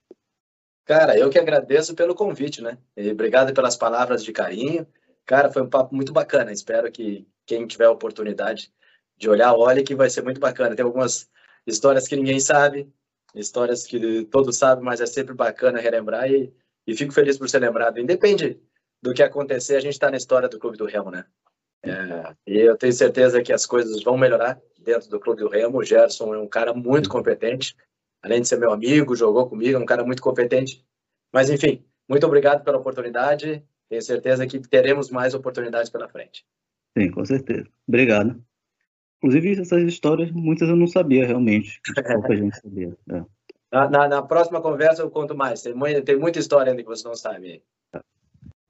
Cara, eu que agradeço pelo convite, né? E obrigado pelas palavras de carinho. Cara, foi um papo muito bacana. Espero que quem tiver a oportunidade de olhar, olhe que vai ser muito bacana. Tem algumas histórias que ninguém sabe, histórias que todos sabem, mas é sempre bacana relembrar e, e fico feliz por ser lembrado. Independe do que acontecer, a gente está na história do Clube do Remo, né? É, e eu tenho certeza que as coisas vão melhorar dentro do Clube do Remo. O Gerson é um cara muito competente, além de ser meu amigo, jogou comigo, é um cara muito competente. Mas, enfim, muito obrigado pela oportunidade. Tenho certeza que teremos mais oportunidades pela frente.
Sim, com certeza. Obrigado. Inclusive, essas histórias, muitas eu não sabia realmente. Pouca gente sabia. É.
Na, na, na, próxima conversa eu conto mais. Tem, muita, tem muita história ainda que você não sabe.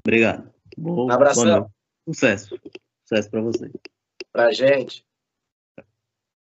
Obrigado.
um abração.
Sucesso. Sucesso para você.
Pra gente.